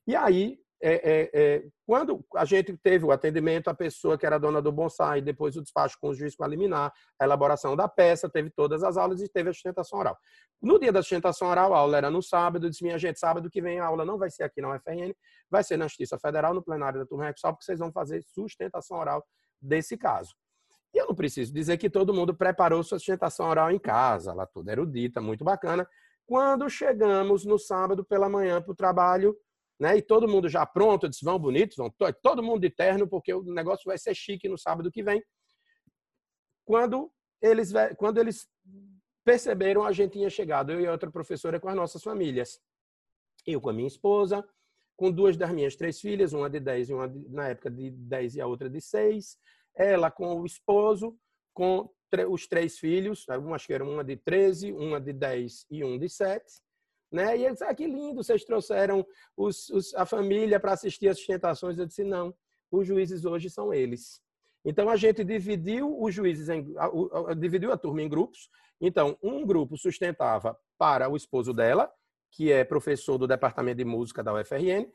E aí, é, é, é, quando a gente teve o atendimento, a pessoa que era dona do bonsai, depois o despacho com o juiz com a liminar, a elaboração da peça, teve todas as aulas e teve a sustentação oral. No dia da sustentação oral, a aula era no sábado, disse, minha gente, sábado que vem a aula não vai ser aqui na UFRN, vai ser na Justiça Federal, no plenário da Turma Rexal, porque vocês vão fazer sustentação oral desse caso. E eu não preciso dizer que todo mundo preparou sua sustentação oral em casa, lá toda erudita, muito bacana. Quando chegamos no sábado pela manhã para o trabalho, né? E todo mundo já pronto, eles vão bonitos, vão todo mundo de terno, porque o negócio vai ser chique no sábado que vem. Quando eles, quando eles perceberam, a gente tinha chegado, eu e outra professora com as nossas famílias. Eu com a minha esposa, com duas das minhas três filhas, uma de 10 e uma de, na época de 10 e a outra de 6. Ela com o esposo, com os três filhos, acho que eram uma de 13, uma de 10 e um de 7. Né? E eles, ah, que lindo, vocês trouxeram os, os, a família para assistir as sustentações. Eu disse, não, os juízes hoje são eles. Então, a gente dividiu os juízes, em, dividiu a turma em grupos. Então, um grupo sustentava para o esposo dela, que é professor do Departamento de Música da UFRN,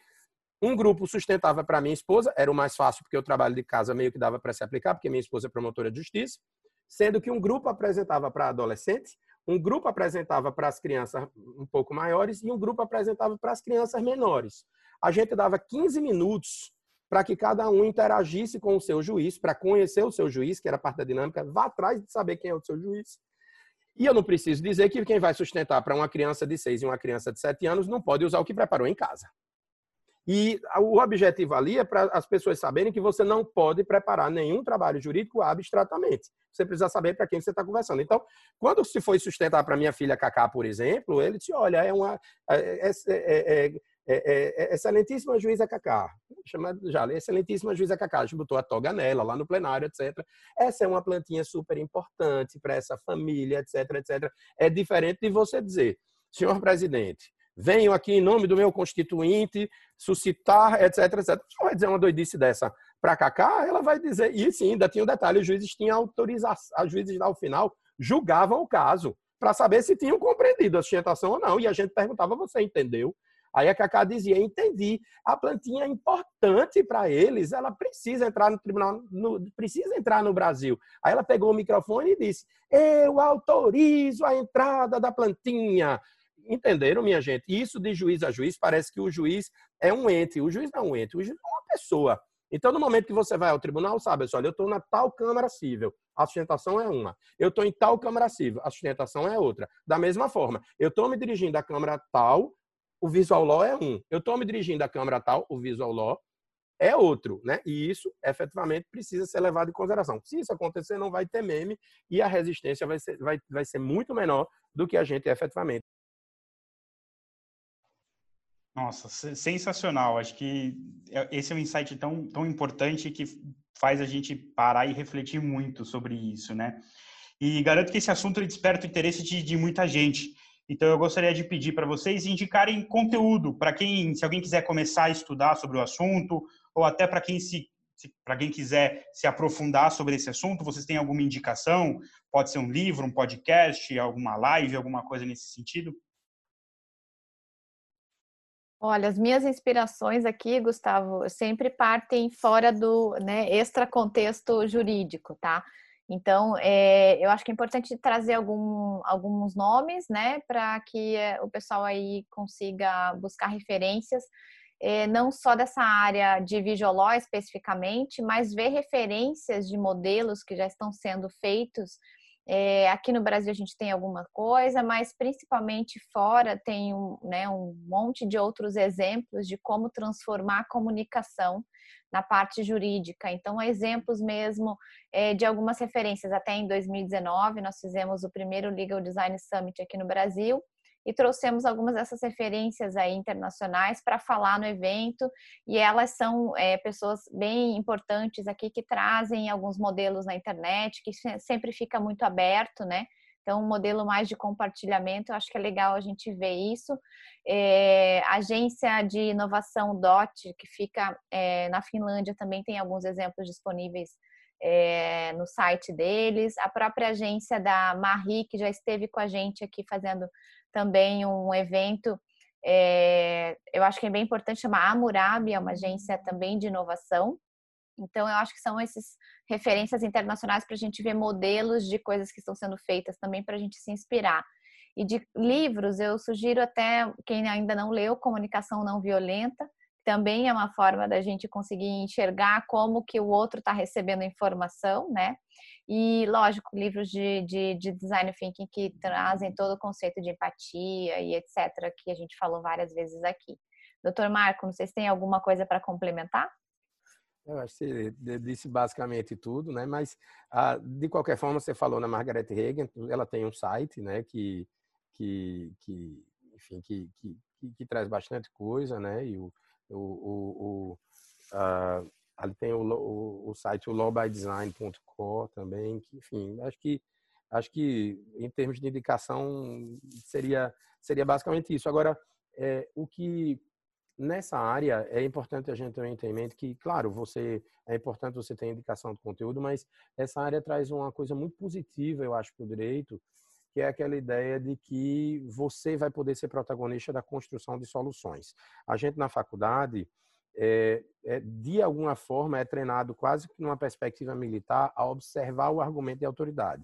um grupo sustentava para minha esposa, era o mais fácil porque o trabalho de casa meio que dava para se aplicar, porque minha esposa é promotora de justiça, sendo que um grupo apresentava para adolescentes, um grupo apresentava para as crianças um pouco maiores e um grupo apresentava para as crianças menores. A gente dava 15 minutos para que cada um interagisse com o seu juiz, para conhecer o seu juiz, que era parte da dinâmica, vá atrás de saber quem é o seu juiz. E eu não preciso dizer que quem vai sustentar para uma criança de 6 e uma criança de 7 anos não pode usar o que preparou em casa. E o objetivo ali é para as pessoas saberem que você não pode preparar nenhum trabalho jurídico abstratamente. Você precisa saber para quem você está conversando. Então, quando se foi sustentar para minha filha Cacá, por exemplo, ele disse: olha, é uma. É, é, é, é, excelentíssima juíza Cacá, chama já, excelentíssima juíza Cacá, a gente botou a toga nela, lá no plenário, etc. Essa é uma plantinha super importante para essa família, etc, etc. É diferente de você dizer, senhor presidente, venho aqui em nome do meu constituinte suscitar, etc, etc. Você vai dizer uma doidice dessa para Cacá, ela vai dizer, e sim, ainda tinha um detalhe, os juízes tinham autorização, os juízes ao final julgavam o caso para saber se tinham compreendido a sustentação ou não, e a gente perguntava, você entendeu? Aí a Cacá dizia, entendi, a plantinha é importante para eles, ela precisa entrar no tribunal, no, precisa entrar no Brasil. Aí ela pegou o microfone e disse, eu autorizo a entrada da plantinha. Entenderam, minha gente? Isso de juiz a juiz, parece que o juiz é um ente. O juiz não é um ente, o juiz é uma pessoa. Então, no momento que você vai ao tribunal, sabe, olha, eu estou na tal Câmara Civil, a sustentação é uma. Eu estou em tal Câmara Civil, a sustentação é outra. Da mesma forma, eu estou me dirigindo à Câmara tal, o visual law é um. Eu estou me dirigindo à Câmara tal, o visual law é outro, né? E isso, efetivamente, precisa ser levado em consideração. Se isso acontecer, não vai ter meme e a resistência vai ser, vai, vai ser muito menor do que a gente efetivamente nossa, sensacional. Acho que é, esse é um insight tão, tão importante que faz a gente parar e refletir muito sobre isso, né? E garanto que esse assunto desperta o interesse de, de muita gente. Então, eu gostaria de pedir para vocês indicarem conteúdo para quem, se alguém quiser começar a estudar sobre o assunto, ou até para quem se, para quem quiser se aprofundar sobre esse assunto, vocês têm alguma indicação? Pode ser um livro, um podcast, alguma live, alguma coisa nesse sentido? Olha, as minhas inspirações aqui, Gustavo, sempre partem fora do né, extra contexto jurídico, tá? Então, é, eu acho que é importante trazer algum, alguns nomes, né, para que é, o pessoal aí consiga buscar referências, é, não só dessa área de visual especificamente, mas ver referências de modelos que já estão sendo feitos é, aqui no Brasil a gente tem alguma coisa, mas principalmente fora tem um, né, um monte de outros exemplos de como transformar a comunicação na parte jurídica. Então, exemplos mesmo é, de algumas referências. Até em 2019, nós fizemos o primeiro Legal Design Summit aqui no Brasil, e trouxemos algumas dessas referências aí internacionais para falar no evento e elas são é, pessoas bem importantes aqui que trazem alguns modelos na internet que sempre fica muito aberto, né? Então, um modelo mais de compartilhamento, eu acho que é legal a gente ver isso. É, agência de inovação DOT, que fica é, na Finlândia, também tem alguns exemplos disponíveis é, no site deles. A própria agência da Marie, que já esteve com a gente aqui fazendo também um evento. É, eu acho que é bem importante chamar a Murabi, é uma agência também de inovação. Então, eu acho que são essas referências internacionais para a gente ver modelos de coisas que estão sendo feitas também para a gente se inspirar. E de livros, eu sugiro até quem ainda não leu Comunicação Não Violenta, também é uma forma da gente conseguir enxergar como que o outro está recebendo informação, né? E, lógico, livros de, de, de, design thinking que trazem todo o conceito de empatia e etc., que a gente falou várias vezes aqui. Doutor Marco, se tem alguma coisa para complementar? Eu acho que você disse basicamente tudo, né? Mas, ah, de qualquer forma, você falou na Margaret Hagen, ela tem um site, né? Que, que, que enfim, que, que, que, que traz bastante coisa, né? E o, o, o, o, Ali tem o, o, o site lawbydesign.com também, que, enfim, acho que acho que em termos de indicação seria seria basicamente isso. Agora, é, o que nessa área é importante a gente também ter em mente que, claro, você é importante você ter indicação de conteúdo, mas essa área traz uma coisa muito positiva, eu acho, para o direito, que é aquela ideia de que você vai poder ser protagonista da construção de soluções. A gente na faculdade, é, é, de alguma forma, é treinado quase que numa perspectiva militar a observar o argumento de autoridade.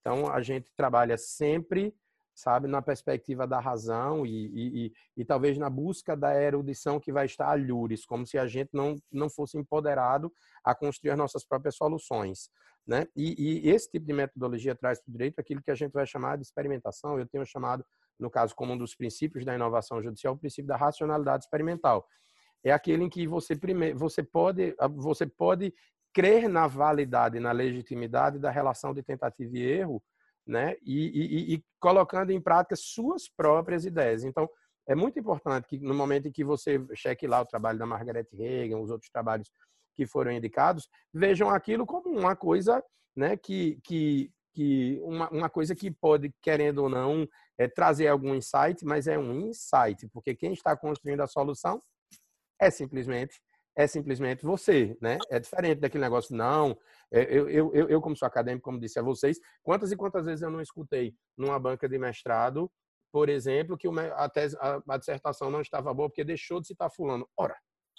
Então, a gente trabalha sempre sabe, na perspectiva da razão e, e, e, e, talvez na busca da erudição que vai estar a lures, como se a gente não, não fosse empoderado a construir as nossas próprias soluções. Né? E, e esse tipo de metodologia traz para o direito aquilo que a gente vai chamar de experimentação, eu tenho chamado, no caso, como um dos princípios da inovação judicial, o princípio da racionalidade experimental. É aquele em que você, primeiro, você, pode, você pode crer na validade, na legitimidade da relação de tentativa e erro, né? E, e, e, colocando em prática suas próprias ideias. Então, é muito importante que no momento em que você cheque lá o trabalho da Margaret Reagan, os outros trabalhos que foram indicados, vejam aquilo como uma coisa, né, que, que, que uma, uma coisa que pode, querendo ou não, é trazer algum insight, mas é um insight, porque quem está construindo a solução é simplesmente é simplesmente você, né? É diferente daquele negócio, não. É, eu, eu, eu, eu, como sou acadêmico, como disse a vocês, quantas e quantas vezes eu não escutei numa banca de mestrado, por exemplo, que a, tese, a, a dissertação não estava boa porque deixou de citar fulano. Ora,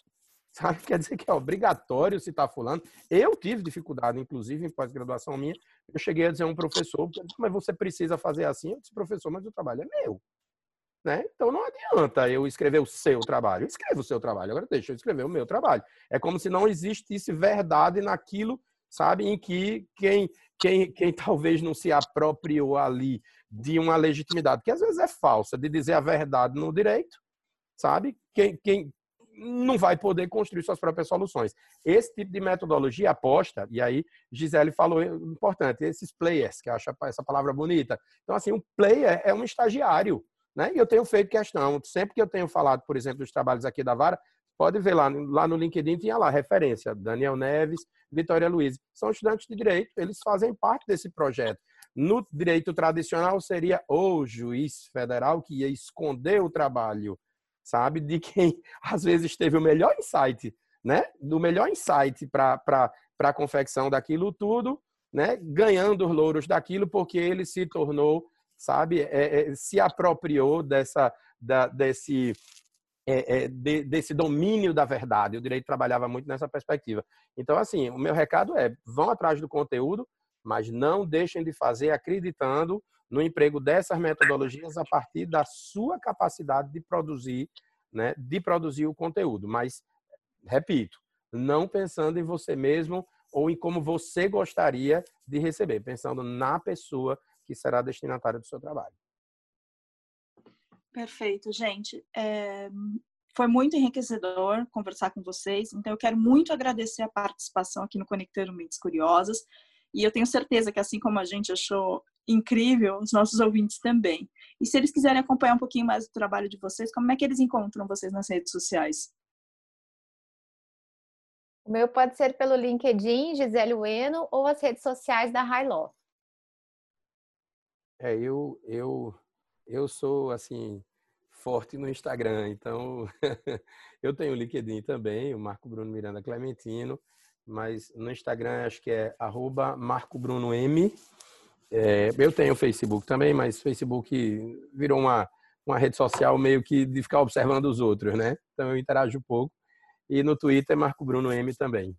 sabe? Quer dizer que é obrigatório citar fulano. Eu tive dificuldade, inclusive, em pós-graduação minha. Eu cheguei a dizer a um professor, mas você precisa fazer assim? Eu disse, professor, mas o trabalho é meu. Né? Então não adianta eu escrever o seu trabalho. Eu escrevo o seu trabalho, agora deixa eu escrever o meu trabalho. É como se não existisse verdade naquilo, sabe, em que quem, quem, quem talvez não se apropriou ali de uma legitimidade, que às vezes é falsa, de dizer a verdade no direito, sabe? Quem, quem não vai poder construir suas próprias soluções. Esse tipo de metodologia aposta, e aí Gisele falou importante, esses players, que acha essa palavra bonita. Então, assim, um player é um estagiário né? E eu tenho feito questão, sempre que eu tenho falado, por exemplo, dos trabalhos aqui da Vara, pode ver lá, lá no LinkedIn, tinha lá referência, Daniel Neves, Vitória Luiz. São estudantes de direito, eles fazem parte desse projeto. No direito tradicional, seria o juiz federal que ia esconder o trabalho, sabe, de quem às vezes teve o melhor insight, né? Do melhor insight para a confecção daquilo tudo, né? Ganhando os louros daquilo, porque ele se tornou sabe? É, é, se apropriou dessa, da, desse, é, é, de, desse domínio da verdade. O direito trabalhava muito nessa perspectiva. Então, assim, o meu recado é: vão atrás do conteúdo, mas não deixem de fazer acreditando no emprego dessas metodologias a partir da sua capacidade de produzir, né, de produzir o conteúdo. Mas, repito, não pensando em você mesmo ou em como você gostaria de receber, pensando na pessoa que será destinatária do seu trabalho. Perfeito, gente. É, foi muito enriquecedor conversar com vocês. Então, eu quero muito agradecer a participação aqui no Conectando Mentes Curiosas. E eu tenho certeza que, assim como a gente achou incrível, os nossos ouvintes também. E se eles quiserem acompanhar um pouquinho mais do trabalho de vocês, como é que eles encontram vocês nas redes sociais? O meu pode ser pelo LinkedIn, Gisele Ueno, ou as redes sociais da High Law. É, eu, eu, eu sou, assim, forte no Instagram, então eu tenho o LinkedIn também, o Marco Bruno Miranda Clementino, mas no Instagram acho que é arroba Marco Bruno M. É, eu tenho o Facebook também, mas Facebook virou uma, uma rede social meio que de ficar observando os outros, né? Então eu interajo um pouco. E no Twitter, Marco Bruno M também.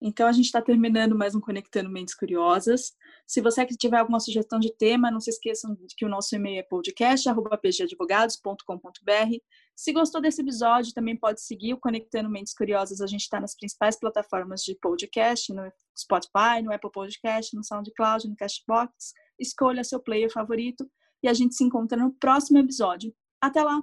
Então, a gente está terminando mais um Conectando Mentes Curiosas. Se você tiver alguma sugestão de tema, não se esqueçam que o nosso e-mail é podcast.pgadvogados.com.br. Se gostou desse episódio, também pode seguir o Conectando Mentes Curiosas. A gente está nas principais plataformas de podcast, no Spotify, no Apple Podcast, no SoundCloud, no Cashbox. Escolha seu player favorito e a gente se encontra no próximo episódio. Até lá!